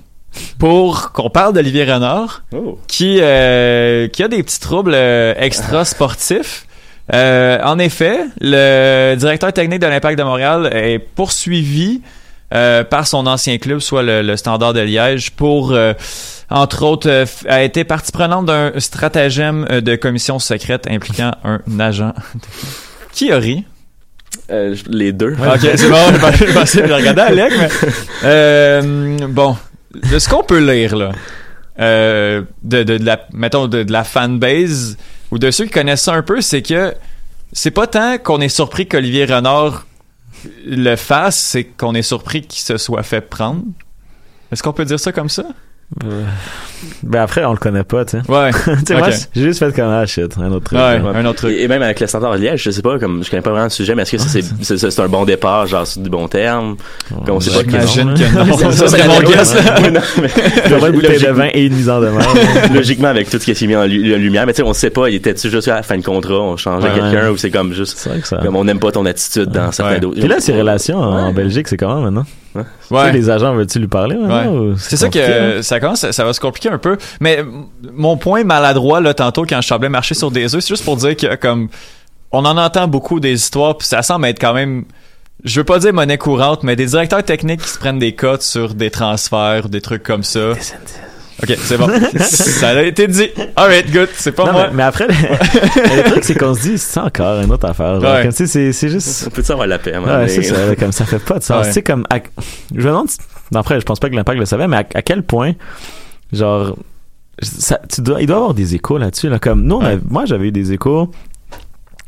pour qu'on parle d'Olivier Renard, Oh. qui, euh, qui a des petits troubles euh, extra sportifs. Euh, en effet, le directeur technique de l'Impact de Montréal est poursuivi euh, par son ancien club, soit le, le Standard de Liège, pour, euh, entre autres, euh, a été partie prenante d'un stratagème euh, de commission secrète impliquant un agent. Qui a ri? Euh, les deux. Ok, c'est bon, je pensais- de regarder Alec, mais... Euh, bon, de ce qu'on peut lire, là, euh, de, de, de la, mettons, de, de la fanbase, ou de ceux qui connaissent ça un peu, c'est que c'est pas tant qu'on est surpris qu'Olivier Renard le fasse, c'est qu'on est surpris qu'il se soit fait prendre. Est-ce qu'on peut dire ça comme ça? Ben après on le connaît pas, tu sais. Ouais. <laughs> Tu sais, j'ai juste fait comme ah shit, un autre truc. Ouais, un autre truc. Et, et même avec le standard de Liège, je sais pas, comme je connais pas vraiment le sujet, mais est-ce que ça, c'est, c'est, c'est un bon départ, genre c'est du bon terme? Comme on sait pas J'imagine que non, que non. là. Ça serait mon guess, avoir une bouteille de Logiquement- vin et une mise en demeure. <laughs> Logiquement, avec tout ce qui est mis en lu- en lumière, mais tu sais, on sait pas, il était-tu juste à la fin de contrat, on changeait Ouais. quelqu'un, ou c'est comme juste, C'est vrai que ça. comme on n'aime pas ton attitude dans certains d'autres. Puis là, ses relations en. Belgique, c'est comment maintenant? Tu sais, Ouais. les agents, veux-tu lui parler maintenant? C'est ça que hein? ça commence, ça va se compliquer un peu. Mais mon point maladroit là tantôt quand je semblais marcher sur des œufs, c'est juste pour dire que comme on en entend beaucoup des histoires, puis ça semble être quand même, je veux pas dire monnaie courante, mais des directeurs techniques qui se prennent des cotes sur des transferts, des trucs comme ça. Ok, c'est bon. <laughs> ça a été dit. Alright, good. C'est pas Non, moi. mais, mais après, le, le <laughs> truc, c'est qu'on se dit, c'est encore une autre affaire. Genre, Ouais. comme, tu sais, c'est, juste. On peut-tu avoir la paix, Ouais, c'est ça, là, comme ça fait pas de sens. Ouais. Tu sais, comme, à- je me demande, si- après, je pense pas que l'impact le savait, mais à, à quel point, genre, ça, tu dois, il doit y avoir des échos là-dessus, là, comme, nous, on moi, j'avais eu des échos,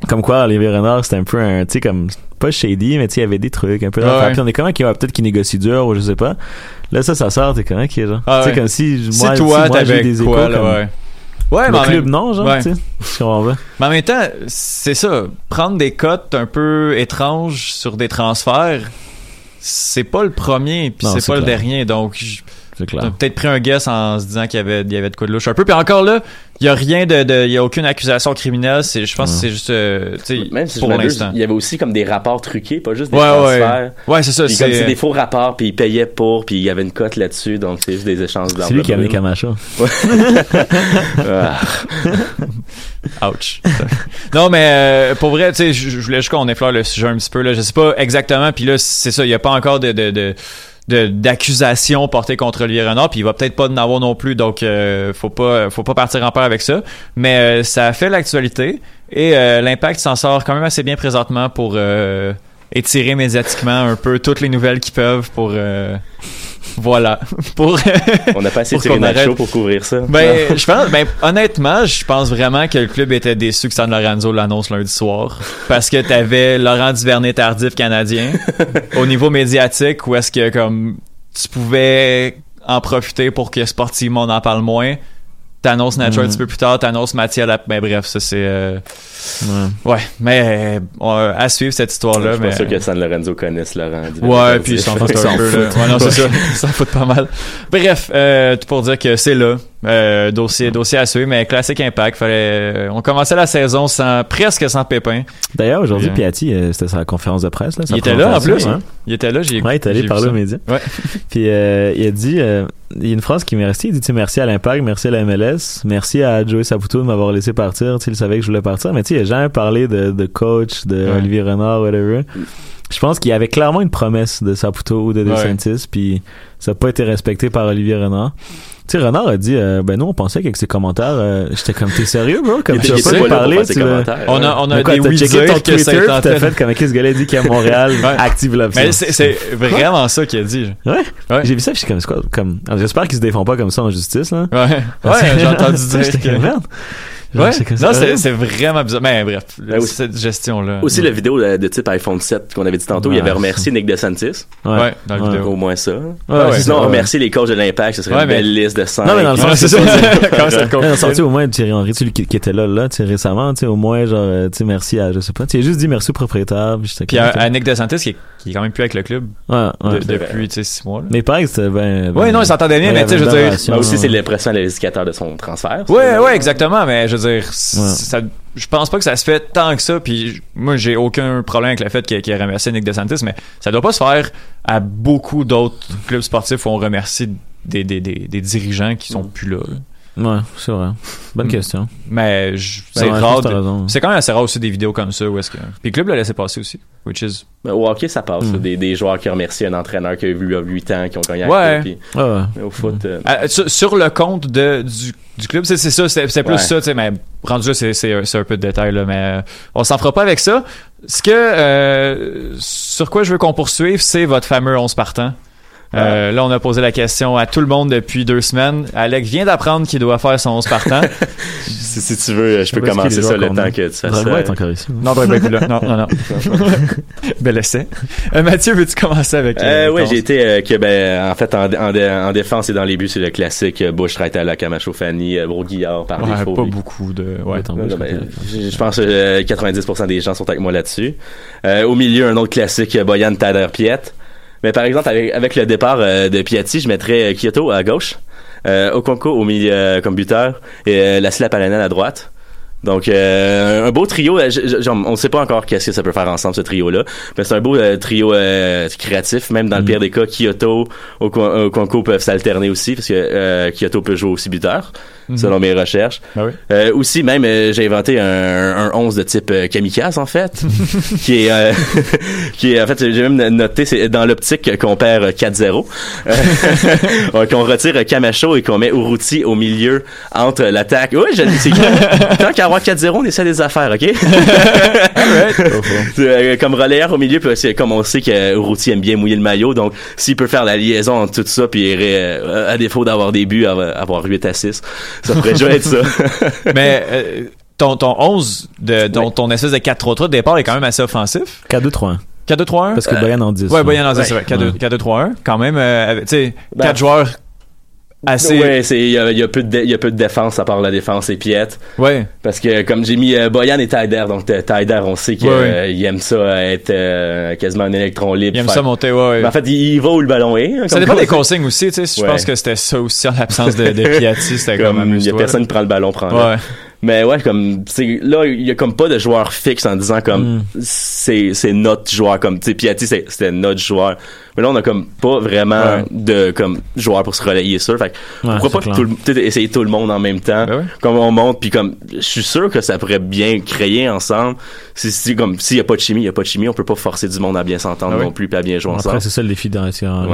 comme quoi, Olivier Renard, c'était un peu un, tu sais, comme, pas shady, mais tu sais, il y avait des trucs, un peu Ouais. Puis on est comment qui va peut-être qui négocie dur, ou je sais pas. Là, ça, ça sort, t'es comment qui est, genre. Ah tu sais, ouais. comme si, Si moi, toi, si moi, j'ai des échos, quoi, là, comme, ouais. Ouais, mais le club, même- non, genre, Ouais. tu sais. Mais en même temps, c'est ça. Prendre des cotes un peu étranges sur des transferts, c'est pas le premier, puis c'est pas le dernier. Donc, clair. peut-être pris un guess en se disant qu'il y avait, il y avait de quoi de louche un peu. Puis encore là, il y a rien de, de- il y a aucune accusation criminelle. C'est, je pense que c'est juste, euh, tu sais, Même si pour l'instant. il y avait aussi comme des rapports truqués, pas juste des Ouais, transferts. ouais. Ouais, c'est ça. Puis comme c'est des faux rapports, puis ils payaient pour, puis il y avait une cote là-dessus, donc c'est juste des échanges C'est lui qui a mis d'enveloppes Camacho. <laughs> Ah. <laughs> Ouch. <laughs> non, mais euh, pour vrai, tu sais, je voulais juste qu'on effleure le sujet un petit peu. Là. Je sais pas exactement. Puis là, c'est ça, il n'y a pas encore de, de, de, d'accusations portées contre Olivier Renard. Puis il va peut-être pas en avoir non plus. Donc, euh, faut pas faut pas partir en peur avec ça. Mais euh, ça a fait l'actualité. Et euh, l'impact s'en sort quand même assez bien présentement pour euh, étirer médiatiquement un peu toutes les nouvelles qu'ils peuvent pour... voilà. <laughs> pour... On n'a pas assez tiré Nacho pour couvrir ça. Ben, je pense, ben, honnêtement, je pense vraiment que le club était déçu que San Lorenzo l'annonce lundi soir. Parce que t'avais Laurent Duvernay tardif canadien. <laughs> au niveau médiatique, où est-ce que, comme, tu pouvais en profiter pour que sportivement on en parle moins? T'annonces Nacho un Mm. petit peu plus tard, t'annonces Mathieu Lap- Ben, bref, ça c'est, euh, Ouais. ouais. Mais, euh, à suivre cette je histoire-là, suis mais. pas sûr que San Lorenzo connaisse Laurent. Ouais, puis ils s'en foutent un peu. là. Ouais, non, c'est ça. Ils s'en foutent pas mal. Bref, euh, tout pour dire que c'est là. Euh, dossier, dossier à suivre, mais classique impact. Fallait, euh, on commençait la saison sans, presque sans pépin. D'ailleurs, aujourd'hui, euh, Piatti, euh, c'était sa conférence de presse. Là, Il était là en plus. hein? Il était là, j'ai Ouais, il est allé parler aux médias. Ouais. <laughs> Puis euh, il a dit, il y a une phrase qui m'est restée. Il dit, merci à l'Impact, merci à la MLS, merci à Joey Saputo de m'avoir laissé partir. Tu il savait que je voulais partir, mais tu sais, il a jamais parlé de, de coach, de Ouais. Olivier Renard, whatever. Je pense qu'il y avait clairement une promesse de Saputo ou de. DeSantis, puis ça n'a pas été respecté par Olivier Renard. Tu sais, Renard a dit, euh, ben nous, on pensait qu'avec ses commentaires, euh, j'étais comme, t'es sérieux, bro? Comme tu pas lui parler, tu veux-. On a, on a quoi, des t'as checké ton que Twitter, en t'as train- fait comme, qu'est-ce que ce gars-là dit qu'à Montréal, <laughs> Ouais. active l'option. Mais c'est vraiment ça qu'il a dit. Ouais? Ouais. J'ai vu ça, puis j'étais comme, c'est quoi, comme, alors, j'espère qu'ils se défendent pas comme ça en justice, là. Ouais, ouais <laughs> j'ai entendu dire J'étais que... merde. Ouais. Non, c'est c'est vraiment bizarre. Mais bref, Ben cette gestion-là. Aussi, la vidéo de, de type iPhone 7 qu'on avait dit tantôt, il Ouais. avait remercié Nick DeSantis. Ouais, dans la Ouais. vidéo. Au moins ça. Ouais, ouais, Sinon, ça, ouais. remercier les coachs de l'Impact, ce serait Ouais, une mais- belle liste de 100. Non, mais dans le Ouais, c'est ça. ça. <laughs> Comment c'est le Non, non, compte? sorti au moins Thierry Henry, celui qui, qui était là, là, tu sais, récemment, tu sais, au moins, genre, euh, tu sais, merci à, je sais pas, tu sais, il a juste dit merci au propriétaire, puis Puis à, Nick DeSantis, qui est, qui est quand même plus avec le club ouais, ouais. de- depuis, tu sais, six mois. là. Mais pareil, c'était ben, ben- Ouais, non, il s'entendait bien, ouais, mais il tu sais, je veux dire. Ben aussi, c'est ouais. l'impression à l'indicateur de son transfert. Ouais, ouais, exactement, mais je veux dire, c- ça, je pense pas que ça se fait tant que ça, puis moi, j'ai aucun problème avec le fait qu'il ait remercié Nick DeSantis, mais ça doit pas se faire à beaucoup d'autres clubs sportifs où on remercie des, des, des, des dirigeants qui sont plus là. là. Ouais, c'est vrai. Bonne Mm. question. Mais je- Ben c'est ouais, je pense rare. que t'as de- raison. C'est quand même assez rare aussi des vidéos comme ça où est-ce que. Puis le club l'a laissé passer aussi, which is. Ben, Au hockey, ça passe. Mm. là. Des, des joueurs qui remercient un entraîneur qui a a 8 ans, qui ont gagné Ouais. puis- Ouais, ouais. mais au foot, euh, Ah, sur, sur le compte de, du, du club, c'est c'est ça, c'est c'est plus Ouais. ça, tu sais, mais rendu là, c'est- c'est un c'est un peu de détail, là, mais euh, on s'en fera pas avec ça. Ce que, euh, sur quoi je veux qu'on poursuive, c'est votre fameux 11 partant. Euh, là, on a posé la question à tout le monde depuis deux semaines. Alec vient d'apprendre qu'il doit faire son 11 partant. <laughs> si, si tu veux, je peux commencer ça le temps que tu fasses ça. est encore ici. non, ben, ben, là. non, non, non. <laughs> Bel essai. Euh, Mathieu, veux-tu commencer avec Euh, euh, ton- j'ai été euh, que ben en fait en, en, dé- en défense et dans les buts c'est le classique Bush Raitala Camacho Fanny Broguillard par Ouais, défaut. pas beaucoup de. Ouais. Ouais, tant Non, mieux, non, je ben, je pense que euh, 90% des gens sont avec moi là-dessus. Euh, au milieu, un autre classique, Boyan Tader Piet. Mais par exemple, avec, avec le départ euh, de Piatti, je mettrais euh, Kyoto à gauche, euh, Okonko au milieu euh, comme buteur et euh, Lassila Palanen à droite. Donc euh, un beau trio, euh, je- je- genre, on ne sait pas encore qu'est-ce que ça peut faire ensemble ce trio-là, mais c'est un beau euh, trio euh, créatif. Même dans le Mhm. pire des cas, Kyoto, Oko- Okonko peuvent s'alterner aussi parce que Kyoto peut jouer aussi buteur, Mhm. selon mes recherches. Ben oui. Aussi, même, j'ai inventé un, un 11 de type kamikaze, en fait, <laughs> qui est, <laughs> qui est, en fait, j'ai même noté, c'est dans l'optique qu'on perd euh, 4-0, <laughs> euh, qu'on retire Camacho et qu'on met Uruti au milieu entre l'attaque. Oui, je c'est quand, avoir 4-0, on essaie des affaires, OK? <laughs> <laughs> Euh, comme relayeur au milieu, c'est comme on sait que Uruti aime bien mouiller le maillot, donc s'il peut faire la liaison entre tout ça, puis euh, à défaut d'avoir des buts, avoir avoir 8 à 6, ça pourrait déjà être ça. <laughs> Mais euh, ton, ton 11, de, ton, Ouais. ton espèce de 4-3-3 de départ est quand même assez offensif. 4-2-3-1. 4-2-3-1. Parce que Euh, Boyan en 10. Ouais, Boyan en dit, Ouais. c'est vrai. 4-2- Ouais. 4-2-3-1. Quand même, euh, avec, tu sais, Ben, 4 joueurs assez. Ouais, c'est il y y a peu de il y a peu de défense à part la défense et Piette Ouais. parce que comme j'ai mis euh, Boyan et Tyder donc Tyder on sait qu'il Ouais, euh, aime ça être euh, quasiment un électron libre. Il aime ça monter, ouais. Mais en fait, il, il va où le ballon est. hein, ça dépend des consignes aussi, tu sais. Je pense que c'était ça aussi en l'absence de, de Piatti. C'était <laughs> comme, Comme il y a personne qui prend le ballon, prend. Ouais. Mais ouais, comme c'est là, il y a comme pas de joueur fixe en disant comme Mm. c'est c'est notre joueur comme tu sais Piatti c'était notre joueur. Mais là on a comme pas vraiment Ouais. de comme joueur pour se relayer ça. Fait que Ouais, pourquoi pas tout le- essayer tout le monde en même temps Ben ouais. comme on monte puis comme je suis sûr que ça pourrait bien créer ensemble. Si, si comme s'il y a pas de chimie, il y a pas de chimie, on peut pas forcer du monde à bien s'entendre Ah non plus puis à bien jouer Après, ensemble. c'est ça le défi dans justement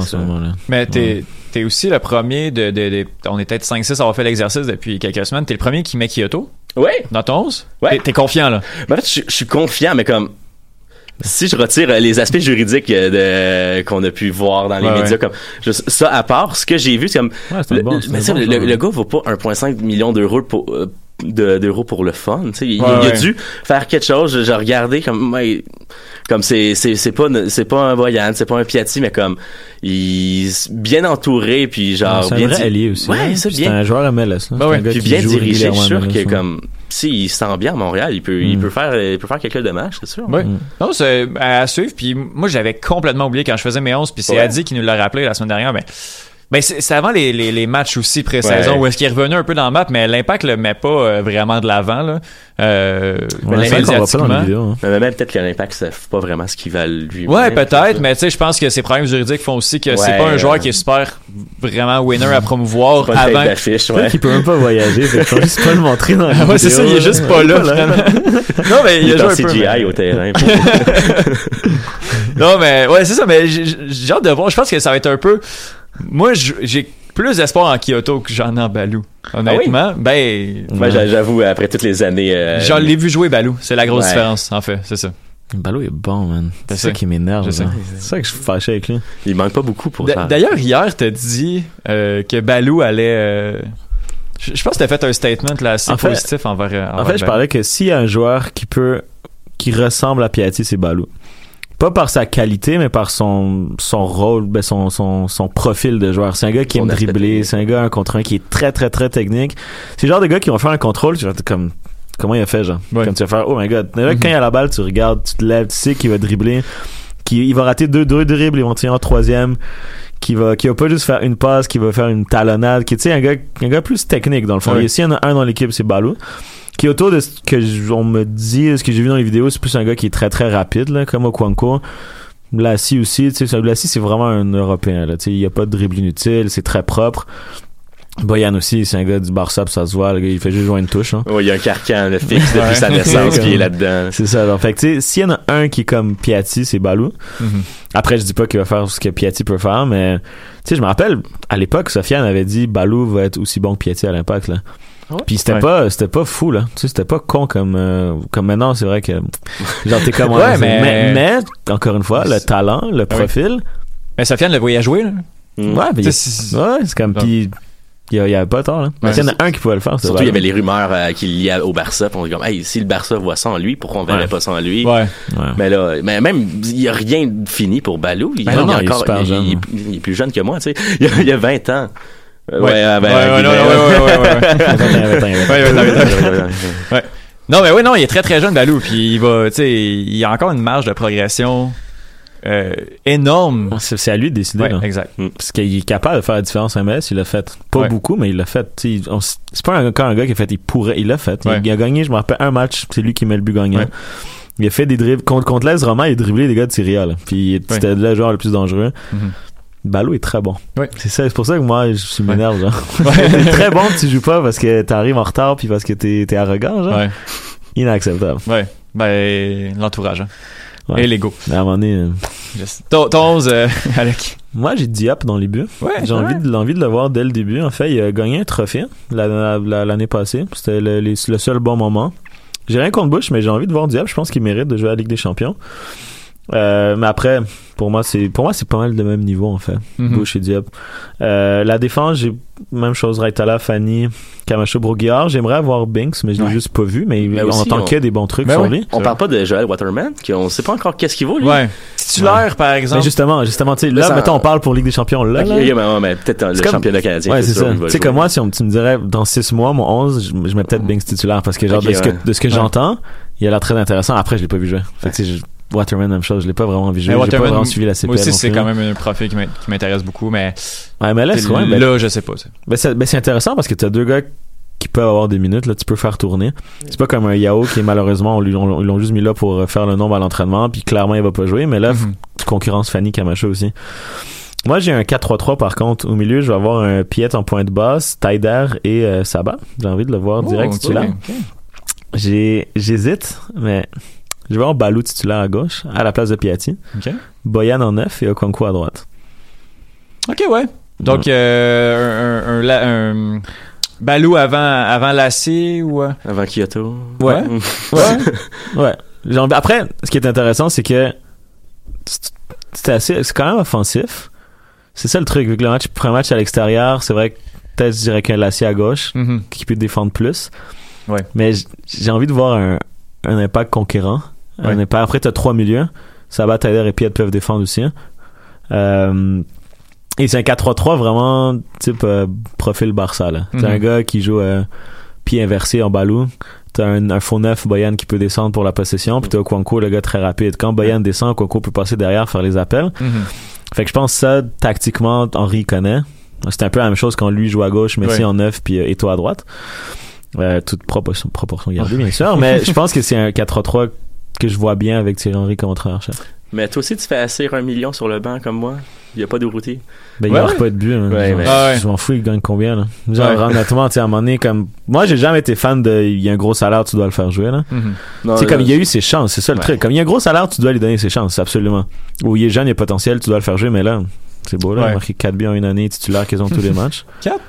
c'est ce moment-là. Mais t'es, t'es aussi le premier de, de, de- on est peut-être 5-6 à avoir fait l'exercice depuis quelques semaines. T'es le premier qui met Kyoto Ouais. dans ton 11. Ouais. T'es, confiant, là? Ben, en fait, je, je suis confiant, mais comme si je retire euh, les aspects juridiques euh, de qu'on a pu voir dans les Ouais, médias, ouais. comme ça à part, ce que j'ai vu, c'est comme Ouais, le, bon- mais bon le, le gars vaut pas 1,5 million d'euros pour euh, de- d'euros pour le fun, tu sais, il, il a dû faire quelque chose. Je regardais comme comme c'est c'est c'est pas c'est pas un Boyan, c'est pas un Piatti, mais comme il bien entouré puis genre c'est un bien vrai allié aussi. Ouais, hein? c'est C'est bien. un joueur MLS. Là. Ben ouais, un gars Puis qui bien dirigé, je suis sûr que comme s'il se sent bien à Montréal, il peut il Mm. peut faire il peut faire quelques matchs, c'est sûr. Ouais. Mm. Non, c'est à suivre. Puis moi, j'avais complètement oublié quand je faisais mes 11. Puis c'est Ouais. Adi qui nous l'a rappelé la semaine dernière. Mais Ben, c'est c'est avant les, les, les matchs aussi pré-saison Ouais. où est-ce qu'il est revenu un peu dans le map, mais l'impact le met pas euh, vraiment de l'avant, là. Euh, Ouais, c'est vrai qu'on voit pas dans les médiatiquement. vidéos. hein. Mais même peut-être que l'impact, ça fait pas vraiment ce qu'il va lui. Ouais, peut-être, mais tu sais, je pense que ces problèmes juridiques font aussi que c'est pas un joueur euh, qui est super vraiment winner à promouvoir Pas une tête avant. d'affiche, Peut-être ouais. qu'il peut même pas voyager, fait faut juste pas le montrer dans <laughs> la Ah ouais, c'est ça, il est juste pas là, finalement. <laughs> non, mais il, Il a est joué un peu. CGI mais- au terrain. <laughs> non, mais ouais, c'est ça, mais j'ai j'ai hâte de voir. Je pense que ça va être un peu. Moi, j- j'ai plus d'espoir en Kyoto que j'en ai en Balou. Honnêtement, ben. Moi, j'a- j'avoue, après toutes les années. euh, J'en l'ai vu jouer Balou. C'est la grosse Ouais. différence, en fait, c'est ça. Ballot est bon, man. C'est ça qui m'énerve. C'est ça que je suis fâché avec lui. Il manque pas beaucoup pour ça. D'ailleurs, hier, t'as dit euh, que Balou allait. euh, Je je pense que t'as fait un statement là, assez En fait- positif envers. euh, En fait, je Balou. parlais que s'il y a un joueur qui peut, qui ressemble à Piatti, c'est Balou. Pas par sa qualité, mais par son, son rôle, ben son, son, son profil de joueur. C'est un gars qui Son aime dribbler, c'est un gars un contre un qui est très, très, très technique. C'est le genre de gars qui vont faire un contrôle, tu comme, comment il a fait, genre? Ouais. Comme tu vas faire, oh my god. Là, Mhm. quand il a la balle, tu regardes, tu te lèves, tu sais qu'il va dribbler, qu'il il va rater deux, deux dribbles, ils vont tirer en troisième, qui va, qui va pas juste faire une passe, qui va faire une talonnade, qui, tu sais, un gars, un gars plus technique, dans le fond. Ouais. S'il y en a un dans l'équipe, c'est Balou qui autour de ce que on me dit, ce que j'ai vu dans les vidéos, c'est plus un gars qui est très très rapide, là, comme Okwanko. Lassie aussi, tu sais, Lassie c'est vraiment un Européen, là, tu sais, il y a pas de dribble inutile, c'est très propre. Boyan aussi, c'est un gars du Barça, puis ça se voit, le gars, il fait juste jouer une touche, hein. Ouais, il y a un carcan le fixe depuis sa <laughs> naissance qui est là-dedans. C'est ça, donc, fait que, tu sais, s'il y en a un qui est comme Piatti, c'est Balou. Mhm. Après, je dis pas qu'il va faire ce que Piatti peut faire, mais, tu sais, je me rappelle, à l'époque, Sofiane avait dit Balou va être aussi bon que Piatti à l'impact, là. Puis c'était Ouais. pas c'était pas fou là. Tu sais c'était pas con comme euh, comme maintenant, c'est vrai que genre t'es comme <laughs> Ouais, mais- mais mais encore une fois, le talent, le profil. Mais Sofiane le voyait jouer, là. Mm. Ouais, a- ouais, c'est comme puis il y, a- il y avait pas tort là. Ouais, il y en a un qui pouvait le faire, Surtout, il y avait les rumeurs euh, qu'il y a au Barça. Puis on dit comme, hey, si le Barça voit ça en lui, pourquoi on verrait Ouais. pas ça en lui? Ouais. Ouais. Mais là, mais même, il y a rien de fini pour Balou. Il, il non, est non, il est encore, super il, jeune. il est- il est plus jeune que moi, tu sais. Il y a, a 20 ans. Ouais, ouais, ouais, ouais. Non, mais oui, non, il est très très jeune, Balou. Puis il va, tu sais, il y a encore une marge de progression euh, énorme. C'est c'est à lui de décider Ouais, là. exact. Parce qu'il est capable de faire la différence en MLS, il l'a fait. Pas Ouais. beaucoup, mais il l'a fait. C'est pas encore un gars qui a fait, il pourrait, il l'a fait. Il- Ouais. Il, a gagné, je me rappelle, un match, c'est lui qui met le but gagnant. Il a fait des dribbles. Contre, contre l'Est Roman, il a dribblé des gars de Syria, là. Puis c'était le joueur le plus dangereux. Ballot est très bon. C'est ça, c'est pour ça que moi, je suis m'énerve, genre. <laughs> T'es <laughs> très bon tu joues pas parce que t'arrives en retard puis parce que t'es, t'es arrogant, genre. Inacceptable. Ouais. Ben, l'entourage. Hein. Ouais. Et l'ego. À un moment donné, euh. Ton, ton 11, euh, <laughs> Alec. moi, j'ai Diop dans les buts. Ouais, J'ai envie, de, envie de le voir dès le début. En fait, il a gagné un trophée la- la- la- l'année passée. C'était le, le seul bon moment. J'ai rien contre Bush, mais j'ai envie de voir Diop. Je pense qu'il mérite de jouer à la Ligue des Champions. Euh, mais après, pour moi, c'est pour moi c'est pas mal de même niveau en fait. Bush et Diop. Euh, la défense, j'ai même chose Raitala, Fanny, Camacho, Broguillard. J'aimerais avoir Binks, mais je l'ai Ouais. juste pas vu. Mais, Mais on entend on- que des bons trucs Ben sur oui. lui. On parle pas de Joel Waterman, qu'on sait pas encore qu'est-ce qu'il vaut, lui. Ouais. Titulaire, par Mais exemple. justement, justement, tu sais, là, ça- mettons, on parle pour Ligue des Champions là. Ok, là. ok, mais, ouais, mais peut-être euh, le comme- championnat canadien. Ouais, c'est ça. Tu sais, comme moi, si on, tu me dirais dans 6 mois, mon 11, je, je mets peut-être Binks titulaire parce que, genre, de ce que, ouais. de ce que Ouais. j'entends, il a l'air très intéressant. Après, je l'ai pas vu jouer. Fait que, Waterman, même chose, je l'ai pas vraiment vu J'ai pas vraiment suivi la CPL. Moi aussi, c'est quand même un profil qui m'in- qui m'intéresse beaucoup, mais Ouais, mais là, c'est ouais, ben, là, je sais pas. ben, c'est ben, c'est intéressant parce que t'as deux gars qui peuvent avoir des minutes, là, tu peux faire tourner. C'est pas comme un Yao qui malheureusement, on ils l'ont juste mis là pour euh, faire le nombre à l'entraînement, puis clairement, il va pas jouer, mais là, Mhm. tu concurrences Fanny Camacho aussi. Moi, j'ai un 4-3-3 par contre. Au milieu, je vais avoir un Piet en pointe basse, Taider et euh, Sabat. J'ai envie de le voir direct Oh, ok, titulaire. ok. J'ai, j'hésite, mais je vais avoir Balou titulaire à gauche, à la place de Piatti. Ok. Boyan en neuf et Okonkwo à droite. Ok, ouais. Donc, euh, un, un, Balou avant, avant Lassé ou. euh, Avant Kyoto. Ouais. Ouais. ouais. J'ai <laughs> envie- Après, ce qui est intéressant, c'est que c'est- assez, c'est quand même offensif. C'est ça le truc. Vu que le match, un match à l'extérieur, c'est vrai que peut-être je dirais qu'un Lassier à gauche, mhm. qui peut défendre plus. Ouais. Mais j'ai envie de voir un, un impact conquérant. Après, t'as trois milieux. Sabat, Taider et Piet peuvent défendre aussi. Euh, et c'est un 4-3-3 vraiment type euh, profil Barça. là. T'as Mhm. un gars qui joue euh, pied inversé en ballon. T'as un, un faux neuf, Boyan, qui peut descendre pour la possession. Puis t'as Kwanko, le gars très rapide. Quand Boyan descend, Kwanko peut passer derrière, faire les appels. Mhm. Fait que je pense ça, tactiquement, Henri connaît. C'était un peu la même chose quand lui joue à gauche, Messi Ouais. en neuf, puis euh, Eto'o à droite. Euh, toute proportion, proportion gardée, <laughs> bien sûr. Mais je pense que c'est un 4-3-3 que je vois bien avec Thierry-Henri Contraire. Mais toi aussi, tu fais assez un million sur le banc comme moi. Il n'y a pas de routier. Ben, il n'y pas de but. Hein. Je m'en fous, il gagne combien. Là? Genre, honnêtement, à un moment donné, comme. Moi, j'ai jamais été fan de. Il y a un gros salaire, tu dois le faire jouer. Là. Mm -hmm. comme il y a eu ses chances, c'est ça le truc. Comme il y a un gros salaire, tu dois lui donner ses chances, absolument. Ou il est jeune, il y a potentiel, tu dois le faire jouer, mais là, c'est beau, là. Il a marqué 4 buts en une année, titulaire qu'ils ont tous les <laughs> matchs. 4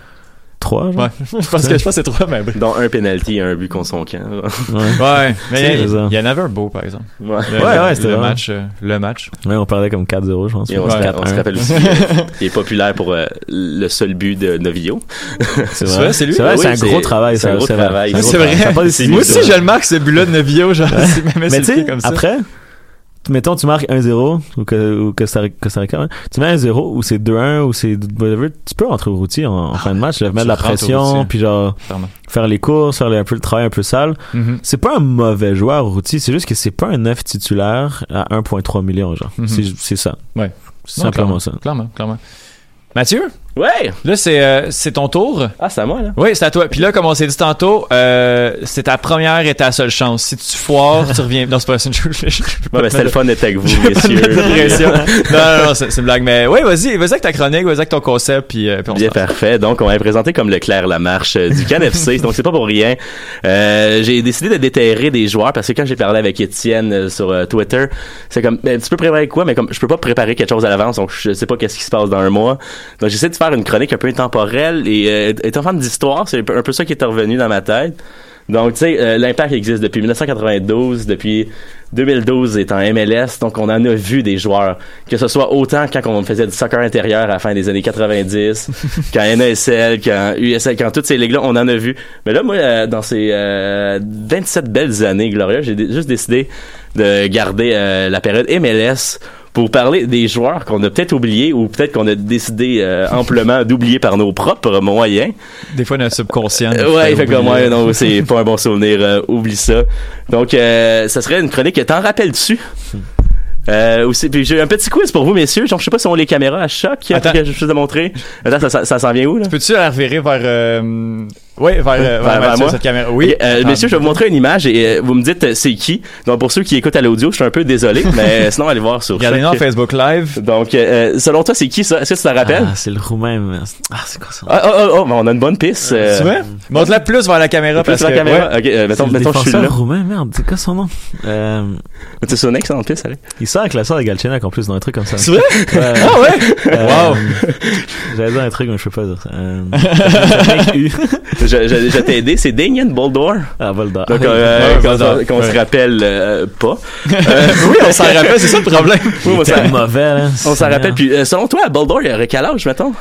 Ouais. <laughs> je pense que je pense c'est trois, mais dans un penalty et un but contre son camp. ouais. <laughs> mais il y, en avait un beau par exemple. Ouais, ouais, c'était euh, le match, le match. On parlait comme 4-0, je pense. On, se, on se rappelle aussi, euh, <laughs> il est populaire pour euh, le seul but de Novio. c'est vrai, c'est lui? C'est ah un gros travail, c'est un gros travail. Ah, Moi aussi, je le marque ce but-là de Novio, genre. Mais tu sais, après, mettons, tu marques 1-0 ou que, ou Costa Rica, hein, tu mets 1-0 ou c'est 2-1 ou c'est whatever, tu peux rentrer au routier en, en fin de match, mettre de la pression, puis genre, faire les courses, faire les- un peu le travail un peu sale. Mhm. C'est pas un mauvais joueur au routier, c'est juste que c'est pas un neuf titulaire à 1.3 millions, genre. Mhm. C'est, c'est ça. Ouais. C'est simplement clairement, ça. Clairement, clairement. Mathieu, Ouais! là, c'est euh, c'est ton tour. Ah, c'est à moi, là. Oui, c'est à toi. Puis là, comme on s'est dit tantôt, euh, c'est ta première et ta seule chance. Si tu foires, tu reviens. Non, c'est pas je peux Ouais, te c'était le fun d'être avec vous, messieurs. <laughs> non, non, non, c'est une blague. Mais oui, vas-y, vas-y avec ta chronique, vas-y avec ton concept, puis, euh, puis on Bien parfait. Donc, on va présenter comme Leclerc la marche euh, du CanFC. Donc, c'est pas pour rien. Euh, j'ai décidé de déterrer des joueurs parce que quand j'ai parlé avec Étienne euh, sur Twitter, c'est comme, ben, tu peux préparer quoi, mais comme je peux pas préparer quelque chose à l'avance, donc je sais pas qu'est-ce qui se passe dans un mois. Donc, j'essaie de faire une chronique un peu intemporelle et euh, étant fan d'histoire, c'est un peu- ça qui est revenu dans ma tête. Donc, tu sais, euh, l'impact existe depuis 1992, depuis 2012 est en MLS, donc on en a vu des joueurs, que ce soit autant quand on faisait du soccer intérieur à la fin des années 90, quand NASL, quand USL, quand toutes ces ligues-là, on en a vu. Mais là, moi, euh, dans ces euh, 27 belles années glorieuses, j'ai juste décidé de garder la période MLS pour parler des joueurs qu'on a peut-être oubliés ou peut-être qu'on a décidé euh, amplement d'oublier par nos propres moyens. Des fois, notre subconscient. Euh, ouais, fait il fait comme ouais, non, c'est <laughs> pas un bon souvenir, euh, oublie ça. Donc, euh, ça serait une chronique. T'en rappelles-tu? Euh, aussi, puis j'ai un petit quiz pour vous, messieurs. Genre, je sais pas si on a les caméras à choc. Attends. Attends. que je chose à montrer. Attends, ça, ça, ça s'en vient où, là? Peux-tu la revirer vers. Euh... Oui, vers, euh, vers, Vers- vers moi? cette caméra. Oui. Ok, euh, messieurs, je vais vous montrer une image et euh, vous me dites euh, c'est qui. Donc, pour ceux qui écoutent à l'audio, je suis un peu désolé, <laughs> mais sinon, allez voir sur Regardez-nous. Facebook Live. Donc, euh, selon toi, c'est qui ça? Est-ce que tu te rappelles? Ah, c'est le roumain, mais... Ah, c'est quoi ça? Ah, oh, oh, oh, ben, on a une bonne piste. euh, Tu vois? Montre-la plus vers la caméra plus parce la caméra. ouais. Ok, euh, mettons, C'est le mettons, je suis là. roumain, merde, c'est quoi son nom? Euh, Tu sur une excellente piste, allez? il sort avec la sœur de Galchenyuk en plus dans un truc comme ça. C'est vrai? Ouais. <laughs> Ah ouais? Wow. J'allais dire un truc, mais je peux pas dire ça. <laughs> Euh. Je, je, je t'ai aidé, c'est Damien Boldor. Ah, Voldor. Donc, Ah, euh, qu'on Boldor. qu'on se rappelle euh, pas. <laughs> oui, on s'en rappelle, c'est ça le problème. Oui, on s'en- mauvais, là. on s'en rappelle. Puis, euh, selon toi, Boldor, il aurait quel âge, mettons?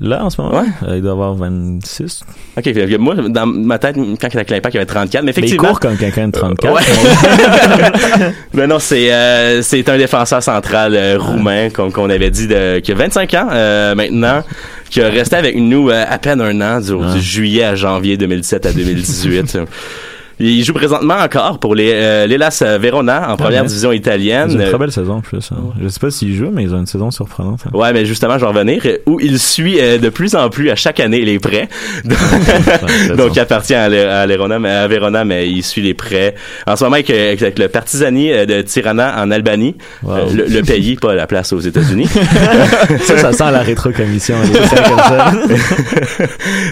Là, en ce moment, Ouais. euh, il doit avoir 26. Ok, moi, dans ma tête, quand il était avec l'impact, il avait 34. Mais Mais il effectivement. court comme quelqu'un de 34. Ouais. Mais <laughs> <laughs> non, c'est euh, c'est un défenseur central euh, roumain qu'on qu'on avait dit de, qui a 25 ans euh, maintenant, qui a resté avec nous euh, à peine un an, du, du juillet à janvier 2017 à 2018. <laughs> Il joue présentement encore pour les euh, l'Elas Verona en première ouais. division italienne. Ils ont une très belle saison en plus. hein. Je sais pas s'il joue, mais ils ont une saison surprenante. hein. Ouais, mais justement, je vais revenir, euh, où il suit euh, de plus en plus à chaque année les prêts. <laughs> Donc, Donc, il appartient à, à Verona, mais à Verona, mais il suit les prêts. En ce moment, avec, euh, avec le Partisani euh, de Tirana en Albanie, Wow. euh, le, le pays, pas la place aux États-Unis. <laughs> <laughs> ça, ça sent la rétro-commission. ça.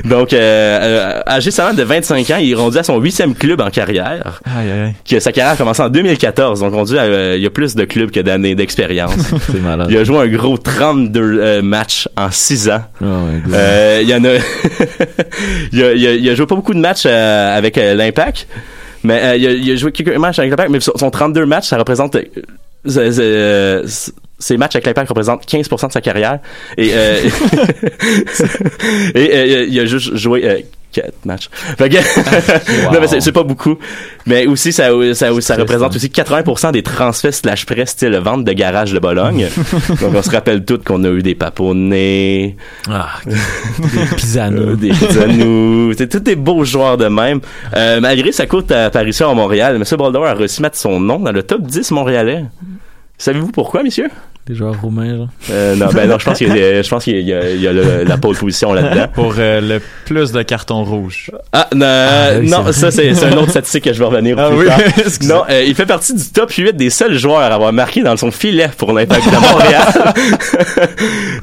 Donc, euh, euh, âgé seulement de 25 ans, il est rendu à son huitième club en carrière. Aïe, aïe, aïe. Que sa carrière a commencé en 2014. Donc, on dit euh, il y a plus de clubs que d'années d'expérience. <laughs> C'est malade. il a joué un gros 32 euh, matchs en 6 ans. Oh God. Euh, il y en a, <laughs> il, a, il, a, il a joué pas beaucoup de matchs euh, avec l'Impact, mais il, a, il a joué quelques matchs avec l'Impact, mais son, son 32 matchs, ça représente, ses matchs avec l'Impact représentent 15% de sa carrière, et, euh, <laughs> et euh, il a juste joué 4 matchs. Fait que, <laughs> non, mais c'est, pas beaucoup. Mais aussi, ça, ça, ça représente aussi 80% des transferts slash prêts style vente de garage de Bologne. <laughs> Donc, on se rappelle toutes qu'on a eu des paponnés, Ah, des Pisano. <laughs> des Zanou, c'est tous des beaux joueurs de même. Euh, malgré sa courte apparition à Montréal, M. Boldor a réussi à mettre son nom dans le top 10 montréalais. Savez-vous pourquoi, messieurs? Les joueurs roumains, genre. Euh, non, ben non, je pense qu'il y a, je pense qu'il y a, il y a le- la pole position là-dedans. Pour euh, le plus de cartons rouges. Ah, non, oui, non c'est ça c'est c'est un autre statistique que je vais revenir Ah plus oui, tard. <laughs> Non, euh, il fait partie du top 8 des seuls joueurs à avoir marqué dans son filet pour l'impact de Montréal.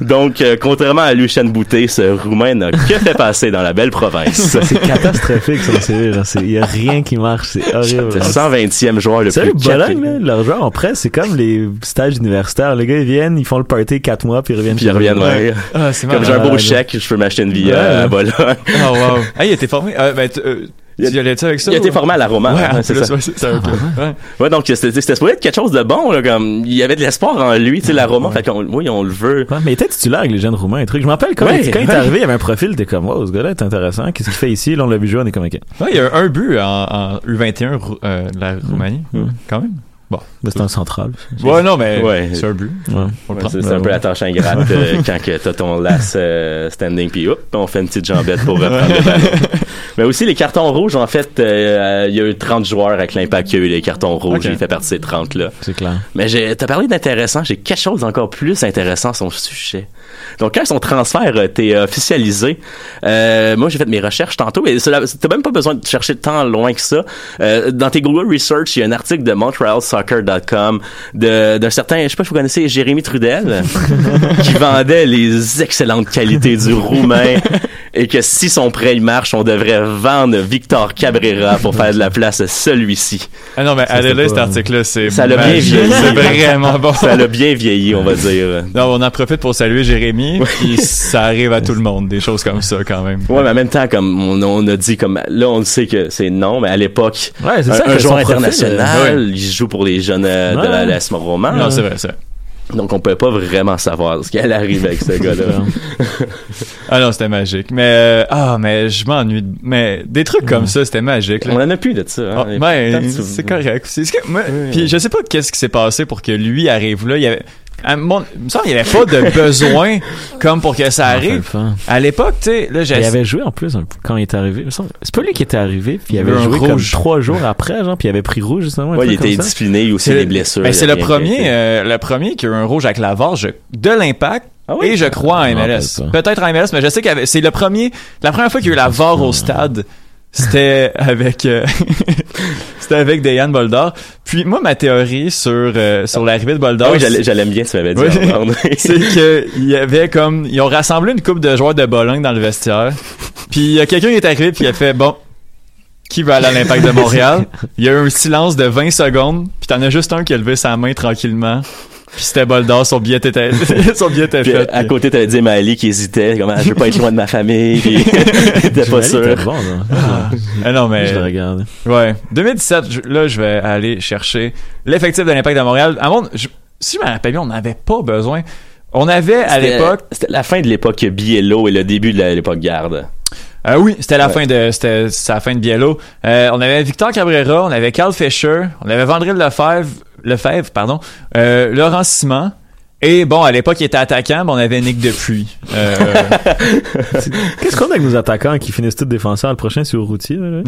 <laughs> Donc, euh, contrairement à Lucien Boutet, ce Roumain n'a que fait passer dans la belle province. C'est catastrophique, son. C'est- Il y a rien qui marche. C'est horrible. Le 120e joueur le plus capé. là, leurs joueurs en presse, c'est comme les stages universitaires. Les gars, ils viennent, ils font le party quatre mois, puis ils reviennent. Puis ils reviennent, ouais. Ah, c'est Comme j'ai un beau chèque, je peux m'acheter une vie Ouais. euh, à Bologne. Oh, wow. <laughs> Ah, il était formé. Ah, ben, tu euh, Il a- tu avec ça? Il a été formé à la Roma. Ouais, hein, c'est ça. ouais, c'est ça. ok. Ouais. Ouais, donc c'était c'était supposé être quelque chose de bon, là, comme il y avait de l'espoir en lui, tu sais, la Roma, fait qu'on, oui, on le veut. Ouais, mais il était titulaire avec les jeunes roumains et trucs. Je me rappelle quand, quand il est arrivé, il y avait un profil, t'es comme, wow, ce gars-là est intéressant. Qu'est-ce qu'il fait ici? Là, on l'a vu jouer, on est comme, ok. Ouais, il y a un but en, en U21 rou- euh, de la Roumanie, Mm. quand même. Bon. C'est un central. Ouais, non, mais Ouais. c'est un but. Ouais. Le Ouais, c'est un peu la tâche ingrate euh, quand que t'as ton last euh, standing puis hop, on fait une petite jambette pour reprendre le ballon. <laughs> Mais aussi les cartons rouges, en fait, euh, il y a eu 30 joueurs avec l'impact qui a eu les cartons rouges, Ok. il fait partie de ces 30 là. C'est clair. Mais j'ai t'as parlé d'intéressant, j'ai quelque chose d'encore plus intéressant à son sujet. Donc quand son transfert a été officialisé, euh, moi j'ai fait mes recherches tantôt et t'as même pas besoin de chercher tant loin que ça. Euh, dans tes Google Research, il y a un article de MontrealSoccer.com de d'un certain, je sais pas si vous connaissez Jérémy Trudel, <laughs> qui vendait les excellentes qualités du roumain et que si son prêt il marche, on devrait vendre Victor Cabrera pour faire de la place à celui-ci. Ah non, mais Ça, allez c'est là, pas- cet article-là, c'est Ça l'a bien vieilli. C'est vraiment bon. Ça l'a bien vieilli, on va dire. Non, on en profite pour saluer Jérémy, puis ça arrive à tout le monde, des choses comme ça quand même. Ouais, mais en même temps, comme on, on a dit, comme là, on le sait que c'est non, mais à l'époque, Ouais, c'est un, ça. un joueur international, il joue pour les jeunes euh, de la l'AS Roman. Non, c'est vrai, c'est vrai. Donc, on peut pas vraiment savoir ce qui allait arriver avec ce <laughs> gars-là. Ah non, c'était magique. Mais, euh, ah, mais je m'ennuie. de- Mais des trucs comme ça, c'était magique. là. on en a plus de ça. Ah, Hein. Il y a ben, c'est correct. C'est moi, Oui. puis je sais pas qu'est-ce qui s'est passé pour que lui arrive là. Il y avait, à mon, il me semble qu'il y avait pas de <laughs> besoin comme pour que ça enfin, arrive. enfin. À l'époque, tu sais, là, j'ai Il avait joué en plus un peu quand il est arrivé. C'est pas lui qui était arrivé, puis il avait joué comme rouge. trois jours après, genre, puis il avait pris rouge justement. Ouais, il était comme discipliné aussi C'est les le- blessures. Ben, c'est le premier, euh, le premier qui a eu un rouge avec la Varge de l'impact. Ah oui? Et je crois en MLS. Peut-être en MLS, mais je sais que c'est le premier, la première fois qu'il y a eu la VAR au stade, c'était avec, euh, <laughs> c'était avec Dejan Boldar. Puis moi, ma théorie sur, euh, sur l'arrivée de Boldar, Ah oui, j'allais- j'allais bien, tu m'avais dit. Oui. <laughs> c'est que il y avait comme ils ont rassemblé une coupe de joueurs de Bologne dans le vestiaire. Puis il y a quelqu'un qui est arrivé puis il a fait bon qui va aller à l'impact de Montréal? Il y a eu un silence de 20 secondes, puis t'en as juste un qui a levé sa main tranquillement. Puis c'était Boldar, son billet était <laughs> son billet était Puis, fait. à puis- côté, t'avais dit Mali qui hésitait, comme, ah, je veux pas être loin de ma famille, puis <laughs> il était pas sûr. était bon, là. Ah non mais Je le regarde. ouais, 2017 je- là je vais aller chercher l'effectif de l'impact de Montréal. À mon je- si je me rappelle bien, on n'avait pas besoin. On avait à l'époque C'était la fin de l'époque Biello et le début de l'époque Garde. Euh, oui, c'était la Ouais. fin de c'était la fin de Biello. Euh, on avait Victor Cabrera, on avait Carl Fischer, on avait Vandril Lefebvre, Lefebvre pardon, euh, Laurent Simon. Et bon, à l'époque, il était attaquant, mais on avait Nick Depuy. Euh, <laughs> Qu'est-ce qu'on a avec nos attaquants qui finissent tous défenseurs? Le prochain, c'est au routier, là.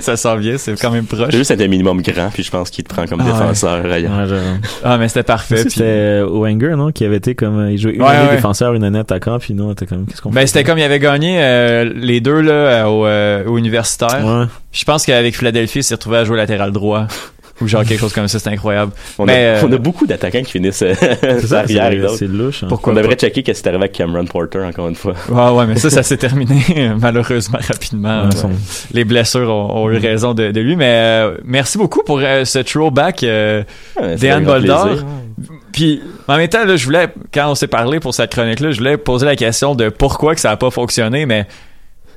ça sent bien, c'est quand même proche. C'est juste un minimum grand, puis je pense qu'il te prend comme Ah ouais. défenseur ailleurs. Ouais, genre. Ah, mais c'était parfait. Puis- C'était euh, Wenger, non? Qui avait été comme, euh, il jouait une Ouais, année ouais. défenseur, une année attaquant, puis nous, on était comme, qu'est-ce qu'on Ben, fait? c'était comme il avait gagné euh, les deux là, au, euh, au universitaire. Ouais. Je pense qu'avec Philadelphie, il s'est retrouvé à jouer latéral droit. Ou genre quelque chose comme ça, c'est incroyable. On, Mais, a, euh, on a beaucoup d'attaquants qui finissent euh, ça, <laughs> arrière et c'est- louche. hein. Pourquoi On pas? devrait checker qu'est-ce qui est arrivé avec Cameron Porter, encore une fois. Ouais, ouais, mais ça, ça <laughs> s'est terminé malheureusement rapidement. Ouais, Les blessures ont, ont eu raison de, de lui, mais euh, merci beaucoup pour euh, ce throwback euh, Ouais, plaisir. Puis en même temps, là, je voulais, quand on s'est parlé pour cette chronique-là, je voulais poser la question de pourquoi que ça a pas fonctionné, mais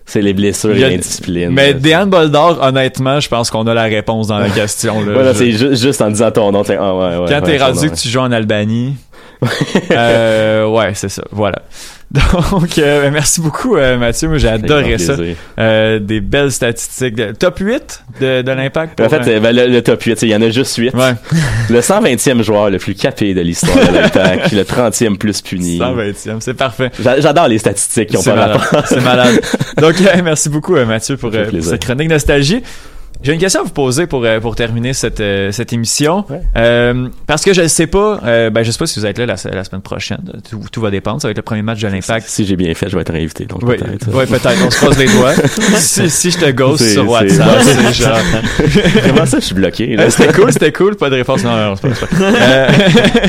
C'est les blessures et l'indiscipline. mais Dejan Boldar, honnêtement, je pense qu'on a la réponse dans la question. Là. Voilà, Je- c'est ju- juste en disant ton nom. Ah, ouais, ouais, quand ouais, t'es rendu que tu joues en Albanie, <laughs> euh, ouais, c'est ça. Voilà. <laughs> Donc, euh, merci beaucoup, euh, Mathieu. Moi, j'ai adoré ça. Euh, des belles statistiques. Top 8 de, de l'impact. En fait, ben, le, le top 8, il y en a juste 8. euh, ouais, <laughs> Le 120e joueur le plus capé de l'histoire de l'impact, le 30e plus puni. 120e, c'est parfait. J'a- J'adore les statistiques qui ont C'est pas malade. C'est malade. <laughs> Donc, merci beaucoup, Mathieu, pour, pour cette chronique nostalgie. J'ai une question à vous poser pour, euh, pour terminer cette, euh, cette émission. Euh, parce que je ne sais pas, ben, je sais pas si vous êtes là la, la semaine prochaine. Tout, tout va dépendre. Ça va être le premier match de l'Impact. Si j'ai bien fait, je vais être invité. Donc Oui, peut-être. ouais, peut-être. On se croise les doigts. <laughs> si, si je te ghost sur WhatsApp, c'est genre. <laughs> Comment ça, je suis bloqué? c'était cool, c'était cool. Pas de réponse. Non, non, c'est pas, <laughs>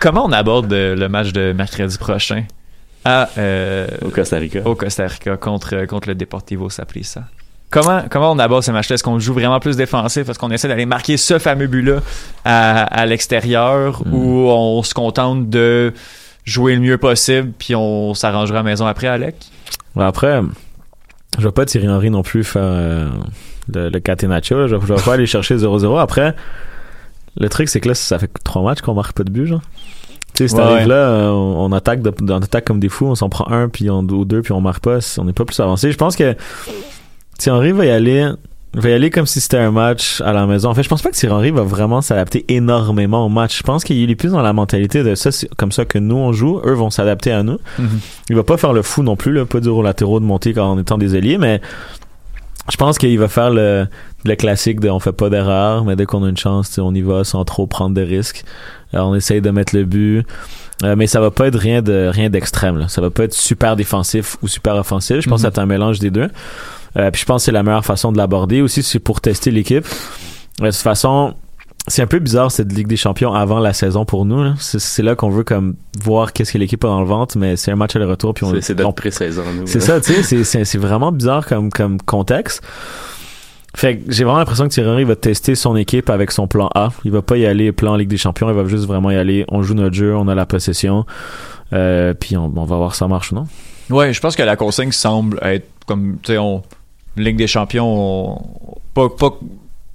comment on aborde le match de mercredi prochain? À, Au Costa Rica. au Costa Rica contre, contre le Deportivo Saprissa? Comment, comment on aborde ce match-là? Est-ce qu'on joue vraiment plus défensif? Est-ce qu'on essaie d'aller marquer ce fameux but-là à, à l'extérieur ou on se contente de jouer le mieux possible puis on s'arrangera à la maison après, Alec? Après, je vais pas Thierry Henry non plus faire euh, le, le catenaccio. Je, vais- je vais pas aller chercher 0-0. Après, le truc, c'est que là, ça fait trois matchs qu'on marque pas de but, genre. Tu sais, si t'arrives ouais. là, on, on attaque, de- on attaque comme des fous, on s'en prend un, puis on, ou deux, puis on marque pas. On n'est pas plus avancé. Je pense que Thierry Henry va y aller, va y aller comme si c'était un match à la maison. En fait, je pense pas que Thierry Henry va vraiment s'adapter énormément au match. Je pense qu'il est plus dans la mentalité de ça, c'est comme ça que nous on joue. Eux vont s'adapter à nous. Il va pas faire le fou non plus, là, pas aux latéraux de monter quand en étant des ailiers, mais je pense qu'il va faire le, le classique de on fait pas d'erreur, mais dès qu'on a une chance, on y va sans trop prendre de risques. Alors, on essaye de mettre le but. Euh, mais ça va pas être rien de rien d'extrême. Ça va pas être super défensif ou super offensif. Je pense Mhm. que c'est un mélange des deux. Euh, puis je pense que c'est la meilleure façon de l'aborder. Aussi, c'est pour tester l'équipe. Euh, De toute façon, c'est un peu bizarre cette Ligue des Champions avant la saison pour nous. là. C'est là qu'on veut comme voir qu'est-ce que l'équipe a dans le ventre, mais c'est un match aller-retour puis on C'est- notre pré-saison, nous. c'est ça, tu sais, c'est- vraiment bizarre comme comme contexte. Fait que j'ai vraiment l'impression que Thierry Henry va tester son équipe avec son plan A. Il va pas y aller plan Ligue des Champions, il va juste vraiment y aller. On joue notre jeu, on a la possession, euh, puis on, on va voir si ça marche ou non. Ouais, je pense que la consigne semble être comme, tu sais, on, Ligue des Champions, on, pas, pas,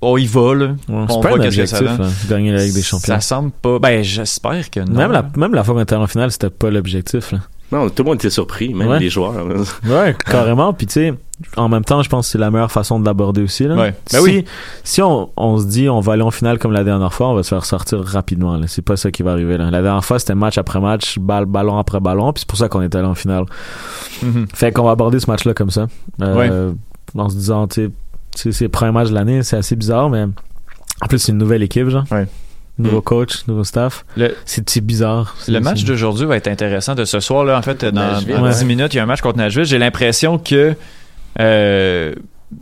on y va, là. Ouais, on pas voit qu'est-ce que ça donne. là, gagner la Ligue des Champions. Ça semble pas, ben, j'espère que non. Même la même la fois qu'on était en finale, c'était pas l'objectif. là. Non, tout le monde était surpris, même Ouais. les joueurs. Ouais, carrément. Puis tu sais, en même temps, je pense que c'est la meilleure façon de l'aborder aussi. Là. Ouais. Ben si oui. si on, on se dit on va aller en finale comme la dernière fois, on va se faire sortir rapidement. C'est pas ça qui va arriver. Là. La dernière fois, c'était match après match, balle, ballon après ballon. Puis c'est pour ça qu'on est allé en finale. Mhm. Fait qu'on va aborder ce match-là comme ça. Euh, En se disant, tu sais, c'est le premier match de l'année, c'est assez bizarre, mais en plus, c'est une nouvelle équipe, genre. Ouais. Nouveau coach, nouveau staff. C'est bizarre. le match d'aujourd'hui va être intéressant de ce soir, là. En fait, dans, Nashville. dans Ouais. 10 minutes, il y a un match contre Nashville. J'ai l'impression que, euh,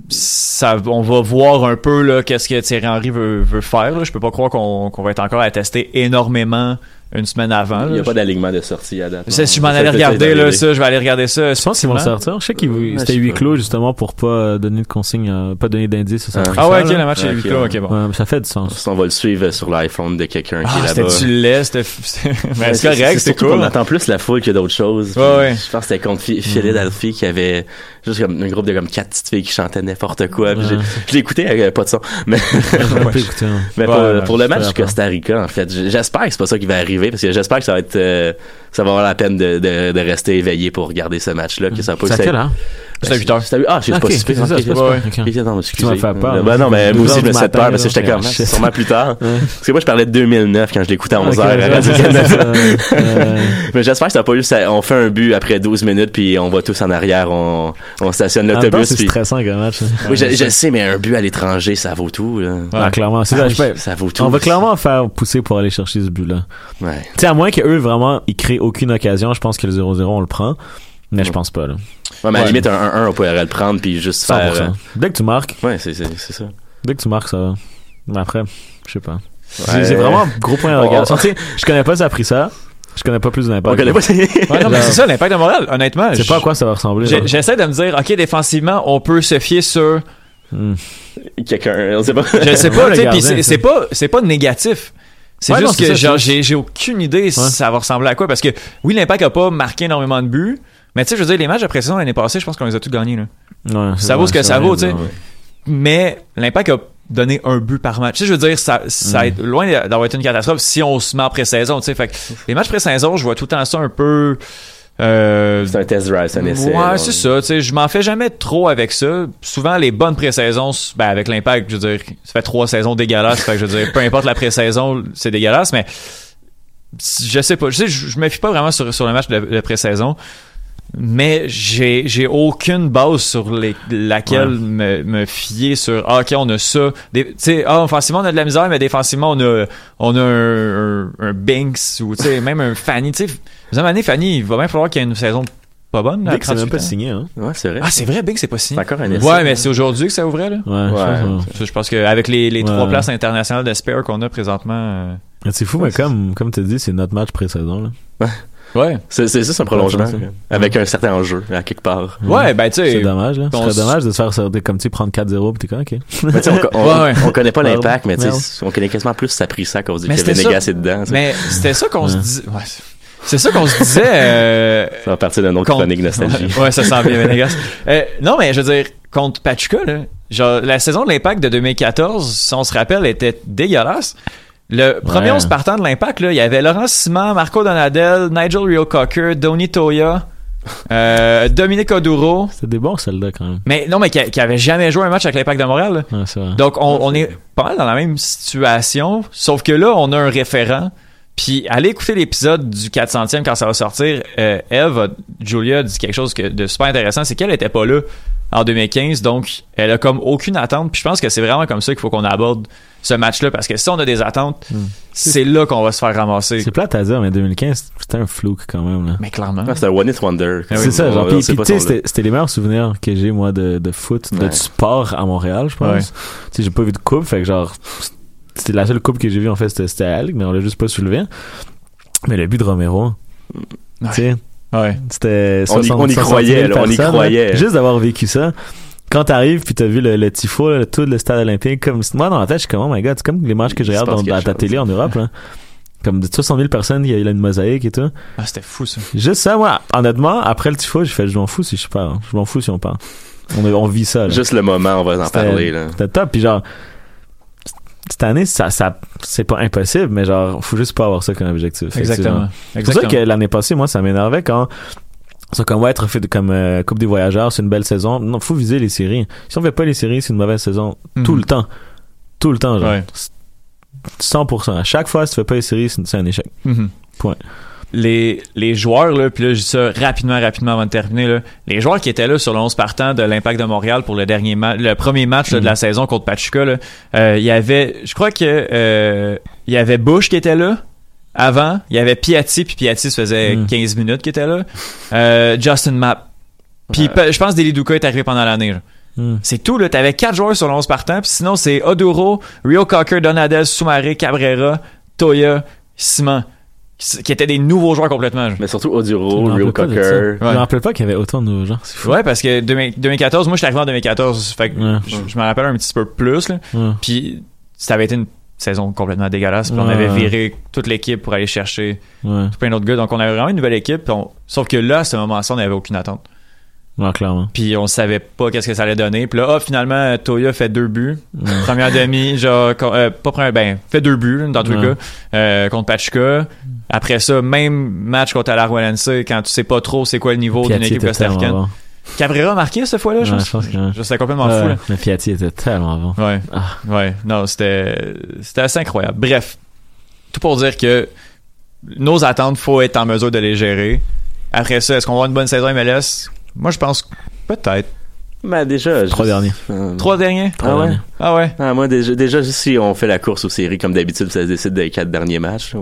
ça, on va voir un peu là qu'est-ce que Thierry Henry veut, veut faire. Là. Je peux pas croire qu'on qu'on va être encore à tester énormément une semaine avant. Il n'y là. a pas d'alignement de sortie à date. Je m'en allais regarder là, ça, je vais aller regarder ça. Je pense qu'ils vont le sortir. Je sais qu'il Ouais, c'était huis clos justement pour pas euh, donner de consignes, euh, pas donner d'indices. ça, Ah. Ah ouais, ça, ok, le match est huis ok, clos, ok, bon. Ouais, ça fait du sens. On va le suivre sur l'iPhone de quelqu'un qui Ah, est là-bas. c'était du lait, c'était. <laughs> Mais c'est correct, c'est cool. qu'on attend plus la foule que d'autres choses. Ouais, ouais. Je pense que c'était contre Phi- Philadelphie qui avait juste comme un groupe de comme quatre petites filles qui chantaient n'importe quoi. Je l'ai écouté avec euh, pas de son. <laughs> Mais, <laughs> hein. pour, le match du Costa Rica, en fait, j'espère que c'est pas ça qui va arriver parce que j'espère que ça va être euh, ça va avoir la peine de, de, de rester éveillé pour regarder ce match-là. Que ça ça- à 8 heures. Ah, pas si c'est c'est pas non, excusez. Tu m'as fait peur. Ben non, mais moi aussi, je me suis peur parce que j'étais comme, shit. sûrement plus tard. Parce que moi, je parlais de 2009 quand je l'écoutais à 11 Ok, heures. ouais, à Radio c'est Canada. ça, euh, <laughs> Mais j'espère que n'a pas eu. On fait un but après 12 minutes, puis on va tous en arrière, on, on stationne l'autobus. c'est puis- stressant comme match. hein. Oui, je, sais, mais un but à l'étranger, ça vaut tout. Là. Ah, clairement, Ah ça. vaut tout. On va clairement faire pousser pour aller chercher ce but-là. Tu sais, à moins qu'eux, vraiment, ils créent aucune occasion, je pense que le 0-0, on le prend. Mais je pense pas, là. Ouais, mais à la Ouais. limite, un 1-1, on pourrait le prendre, puis juste 100%. faire. euh, Dès que tu marques, Ouais, c'est ça. dès que tu marques, ça va. Mais après, je sais pas. Ouais. C'est vraiment un gros point Oh. d'interrogation. Tu sais, je connais pas ça a pris ça. Je connais pas plus On d'impact. connaît pas. Ouais, non, mais <laughs> c'est ça, l'impact de Montréal, honnêtement. Je sais pas à quoi ça va ressembler. J'essaie de me dire, OK, défensivement, on peut se fier sur. Hmm. Quelqu'un, on sait pas. Je sais <laughs> pas, tu sais, c'est pas, c'est pas négatif. C'est Ouais, non, juste c'est que, j'ai aucune idée si ça va ressembler à quoi. Parce que, oui, l'impact a pas marqué énormément de buts. Mais tu sais, je veux dire, les matchs de pré-saison l'année passée, je pense qu'on les a tous gagnés, là. Ouais, Ça vaut ce que ça vaut, tu sais. Mais l'impact a donné un but par match. Tu sais, je veux dire, ça, ça Mm. est loin d'avoir été une catastrophe si on se met en pré-saison, tu sais. Fait que les matchs pré-saison, je vois tout le temps ça un peu. Euh, C'est un test drive, c'est un essai. Ouais, c'est ça. Tu sais, je m'en fais jamais trop avec ça. Souvent, les bonnes pré-saisons, ben, avec l'impact, je veux dire, ça fait trois saisons dégueulasses. fait que je veux dire, peu importe la pré-saison, c'est dégueulasse, mais je sais pas. Je sais, je, je me fie pas vraiment sur, sur le match de, de pré-saison. Mais j'ai j'ai aucune base sur les, laquelle Ouais. me, me fier sur ah, ok on a ça tu sais ah offensivement on a de la misère mais défensivement on a on a un, un, un Banks ou tu sais même un Fanny tu sais deuxième année Fanny il va bien falloir qu'il y ait une saison pas bonne Vic, c'est même 38 pas ans. signé, hein. Ouais, c'est vrai. ah c'est vrai Banks c'est pas signé encore un essai. ouais mais c'est aujourd'hui que ça ouvrait là Ouais, je Ouais. Ça, je pense qu'avec les, les Ouais. trois places internationales de spare qu'on a présentement euh, C'est fou, mais comme, comme tu dis, c'est notre match pré-saison, là. Ouais C'est c'est juste un prolongement. C'est ça. Avec un certain enjeu, à quelque part. ouais ben tu C'est sais dommage, là. Ce on serait s- dommage de se faire sortir comme tu sais, prendre 4-0 pis t'es comme, ok. Mais tu sais, on, <laughs> on, Ouais, ouais. on connaît pas l'impact, mais tu on connaît quasiment plus ça pris ça qu'on se dit Mais qu'il y avait c'était ça. Négas dedans. tu sais. mais c'était ça qu'on se Ouais. disait ouais, c'est- c'est ça qu'on se disait euh, Ça va partir d'un autre contre- chronique nostalgie. Ouais, ça sent bien, Venegas. <laughs> Euh, non, mais je veux dire, contre Pachuca, là, genre, la saison de l'Impact de 2014, si on se rappelle, était dégueulasse. Le premier Ouais. 11 partant de l'Impact, là, il y avait Laurent Simon, Marco Donadel, Nigel Rio Cocker, Donny Toya, <laughs> euh, Dominique Oduro. C'était des bons soldats, quand même. Mais non, mais qui, qui avait jamais joué un match avec l'Impact de Montréal. là. Ouais, c'est vrai. Donc, on, on est pas mal dans la même situation, sauf que là, on a un référent. Puis, allez écouter l'épisode du 400e quand ça va sortir. Euh, Eve, Julia, dit quelque chose que- de super intéressant, c'est qu'elle était pas là en 2015, donc elle a comme aucune attente. Puis, je pense que c'est vraiment comme ça qu'il faut qu'on aborde ce match-là, parce que si on a des attentes, c'est là qu'on va se faire ramasser. C'est plate à dire, mais 2015, c'était un flou quand même, là. Mais clairement. Ah, c'est un one hit wonder. C'est ça, genre, son c'était c'était les meilleurs souvenirs que j'ai, moi, de, de foot, de Ouais. sport à Montréal, je pense. Ouais. Tu sais, j'ai pas vu de coupe, fait que genre, c'était la seule coupe que j'ai vue, en fait, c'était c'était à mais on l'a juste pas soulevé. Mais le but de Romero, tu sais, Ouais. c'était On y- 60, on y 60 000 croyait, là, on y croyait. là. Juste d'avoir vécu ça. Quand t'arrives puis t'as vu le, le tifo, là, tout le stade olympique, comme moi dans la tête, je suis comme oh my god, c'est comme les matchs que je regarde dans, dans ta chose. télé en Europe, là. Comme de 60 000 personnes, il y a une mosaïque et tout. Ah, c'était fou, ça. Juste ça, moi, honnêtement, après le tifo, j'ai fait, je m'en fous si je parle. Je m'en fous si on parle. On, on vit ça, là. Juste le moment, on va en parler. Là. C'était top. Puis genre, cette année, ça, ça, c'est pas impossible, mais genre, faut juste pas avoir ça comme objectif. Exactement. C'est pour ça que l'année passée, moi, ça m'énervait quand c'est comme ouais, être fait de- comme euh, Coupe des voyageurs, c'est une belle saison. Non, faut viser les séries. Si on fait pas les séries, c'est une mauvaise saison. Tout Mhm. le temps. Tout le temps, genre. Ouais. 100%. À chaque fois, si tu fais pas les séries, c'est un échec. Mhm. Point. Les, les joueurs, là, puis là, je dis ça rapidement, rapidement avant de terminer, là, les joueurs qui étaient là sur le 11 partant de l'Impact de Montréal pour le dernier match, le premier match là, de la saison contre Pachuca, euh, il y avait, je crois que euh, il y avait Bush qui était là avant, il y avait Piatti, puis Piatti ça faisait Mm. 15 minutes qui était là, euh, Justin Mapp, puis je pense Deli Duca est arrivé pendant l'année. Hmm. C'est tout, là. T'avais quatre joueurs sur le 11 partant, puis sinon, c'est Oduro, Rio Cocker, Donadel, Soumaré, Cabrera, Toya, Simon, qui étaient des nouveaux joueurs complètement. Mais surtout Oduro, de Cocker. Je me rappelle pas qu'il y avait autant de nouveaux gens. C'est fou. Ouais, parce que 2000 2014, moi, je suis arrivé en 2014, fait que Ouais. je, je me rappelle un petit peu plus, là. Ouais. Puis, ça avait été une saison complètement dégueulasse, puis on avait viré toute l'équipe pour aller chercher Ouais. plein d'autres gars, donc on avait vraiment une nouvelle équipe, on- sauf que là, à ce moment-là, on n'avait aucune attente. Ouais, clairement. Puis on savait pas qu'est-ce que ça allait donner. Puis là, ah, finalement, Toya fait deux buts. Première demi, genre, euh, pas première, ben, fait deux buts, dans tous les Ouais. cas, euh, contre Pachuca. Après ça, même match contre Alajuelense, quand tu sais pas trop c'est quoi le niveau d'une équipe costaricaine. bon. Cabrera a marqué cette fois-là, je Ouais, pense. je pense que- C'était complètement Ouais, fou, là. Mais était tellement bon. Ouais. Ah. Ouais. Non, c'était, c'était assez incroyable. Bref. Tout pour dire que nos attentes, faut être en mesure de les gérer. Après ça, est-ce qu'on va avoir une bonne saison MLS? Moi, je pense peut-être. Déjà. Trois je- derniers. Euh, Trois derniers? Trois Ah ouais? derniers. Ah ouais? Ah, moi, déjà, déjà, si on fait la course aux séries comme d'habitude, ça se décide des quatre derniers matchs.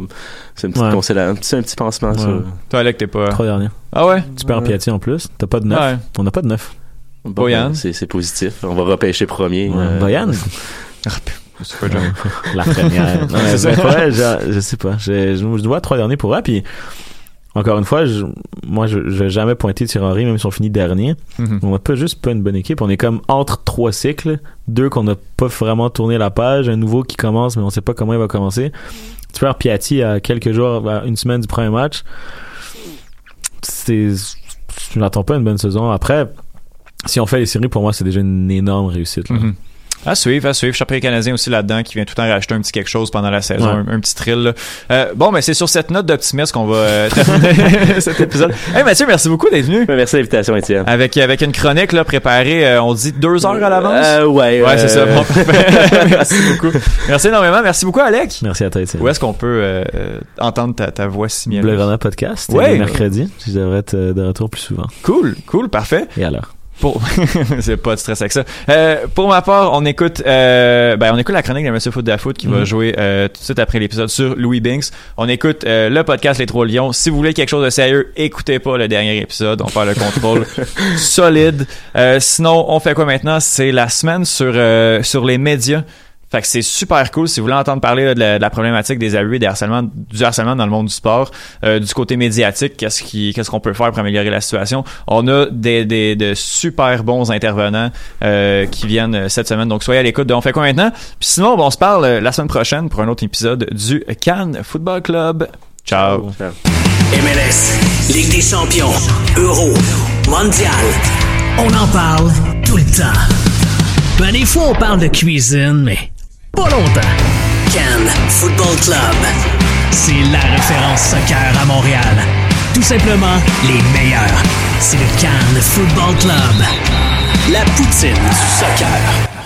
C'est une petite Ouais. consola- un petit, un petit pansement Ouais. sur. Toi, Alec, t'es pas. Trois derniers. Ah ouais? Tu perds Ouais. Piatti en plus. T'as pas de neuf. Ouais. On n'a pas de neuf. Bon, Boyan? ben, C'est positif. On va repêcher premier. Ouais. euh, Boyan? <laughs> Pas. La première. <laughs> Non, mais C'est ça. ben, ouais, je, je sais pas. Je, je, je dois trois derniers pour vrai. Puis, encore une fois, je, moi, je, vais jamais pointer Thierry, même si on finit dernier. Mhm. On n'a pas juste pas une bonne équipe. On est comme entre trois cycles. Deux qu'on n'a pas vraiment tourné la page. Un nouveau qui commence, mais on sait pas comment il va commencer. Tu perds Piatti à quelques jours, à une semaine du premier match. C'est, je n'attends pas une bonne saison. Après, si on fait les séries, pour moi, c'est déjà une énorme réussite. là. Mhm. À suivre, à suivre. Championnat canadien aussi là-dedans qui vient tout le temps racheter un petit quelque chose pendant la saison, Ouais. un, un petit thrill. là. Euh, bon, ben c'est sur cette note d'optimisme qu'on va euh, terminer <laughs> cet épisode. Hey Mathieu, merci beaucoup d'être venu. Merci de l'invitation, Étienne. Avec, avec une chronique là, préparée, euh, on dit deux heures à l'avance? Euh, ouais, ouais, euh, c'est ça. Bon, <laughs> merci beaucoup. Merci énormément. Merci beaucoup, Alec. Merci à toi, Étienne. Où est-ce qu'on peut euh, euh, entendre ta, ta voix si Bleu Runner Podcast, Ouais. mercredi. Je devrais être euh, de retour plus souvent. Cool, cool, parfait. Et alors? Pour... <laughs> c'est pas de stress avec ça. Euh, pour ma part, on écoute, euh, ben, on écoute la chronique de Monsieur Foot de la Foot qui va Mhm. jouer euh, tout de suite après l'épisode sur Louis Binks. On écoute euh, le podcast Les Trois Lions. Si vous voulez quelque chose de sérieux, écoutez pas le dernier épisode. On fait le contrôle <laughs> solide. Euh, sinon, on fait quoi maintenant? C'est la semaine sur, euh, sur les médias. Fait que c'est super cool si vous voulez entendre parler de, la, problématique des abus et des harcèlements, du harcèlement dans le monde du sport, euh, du côté médiatique, qu'est-ce qui, qu'est-ce qu'on peut faire pour améliorer la situation? On a des, des de super bons intervenants euh, qui viennent euh, cette semaine. Donc soyez à l'écoute de On fait quoi maintenant? Puis sinon, bon, on se parle euh, la semaine prochaine pour un autre épisode du Cannes Football Club. Ciao. MLS, Ligue des champions, Euro, Mondial. On en parle tout le temps. Ben, des fois, on parle de cuisine, mais pas longtemps. Cannes Football Club. C'est la référence soccer à Montréal. Tout simplement les meilleurs. C'est le Cannes Football Club. La poutine du soccer.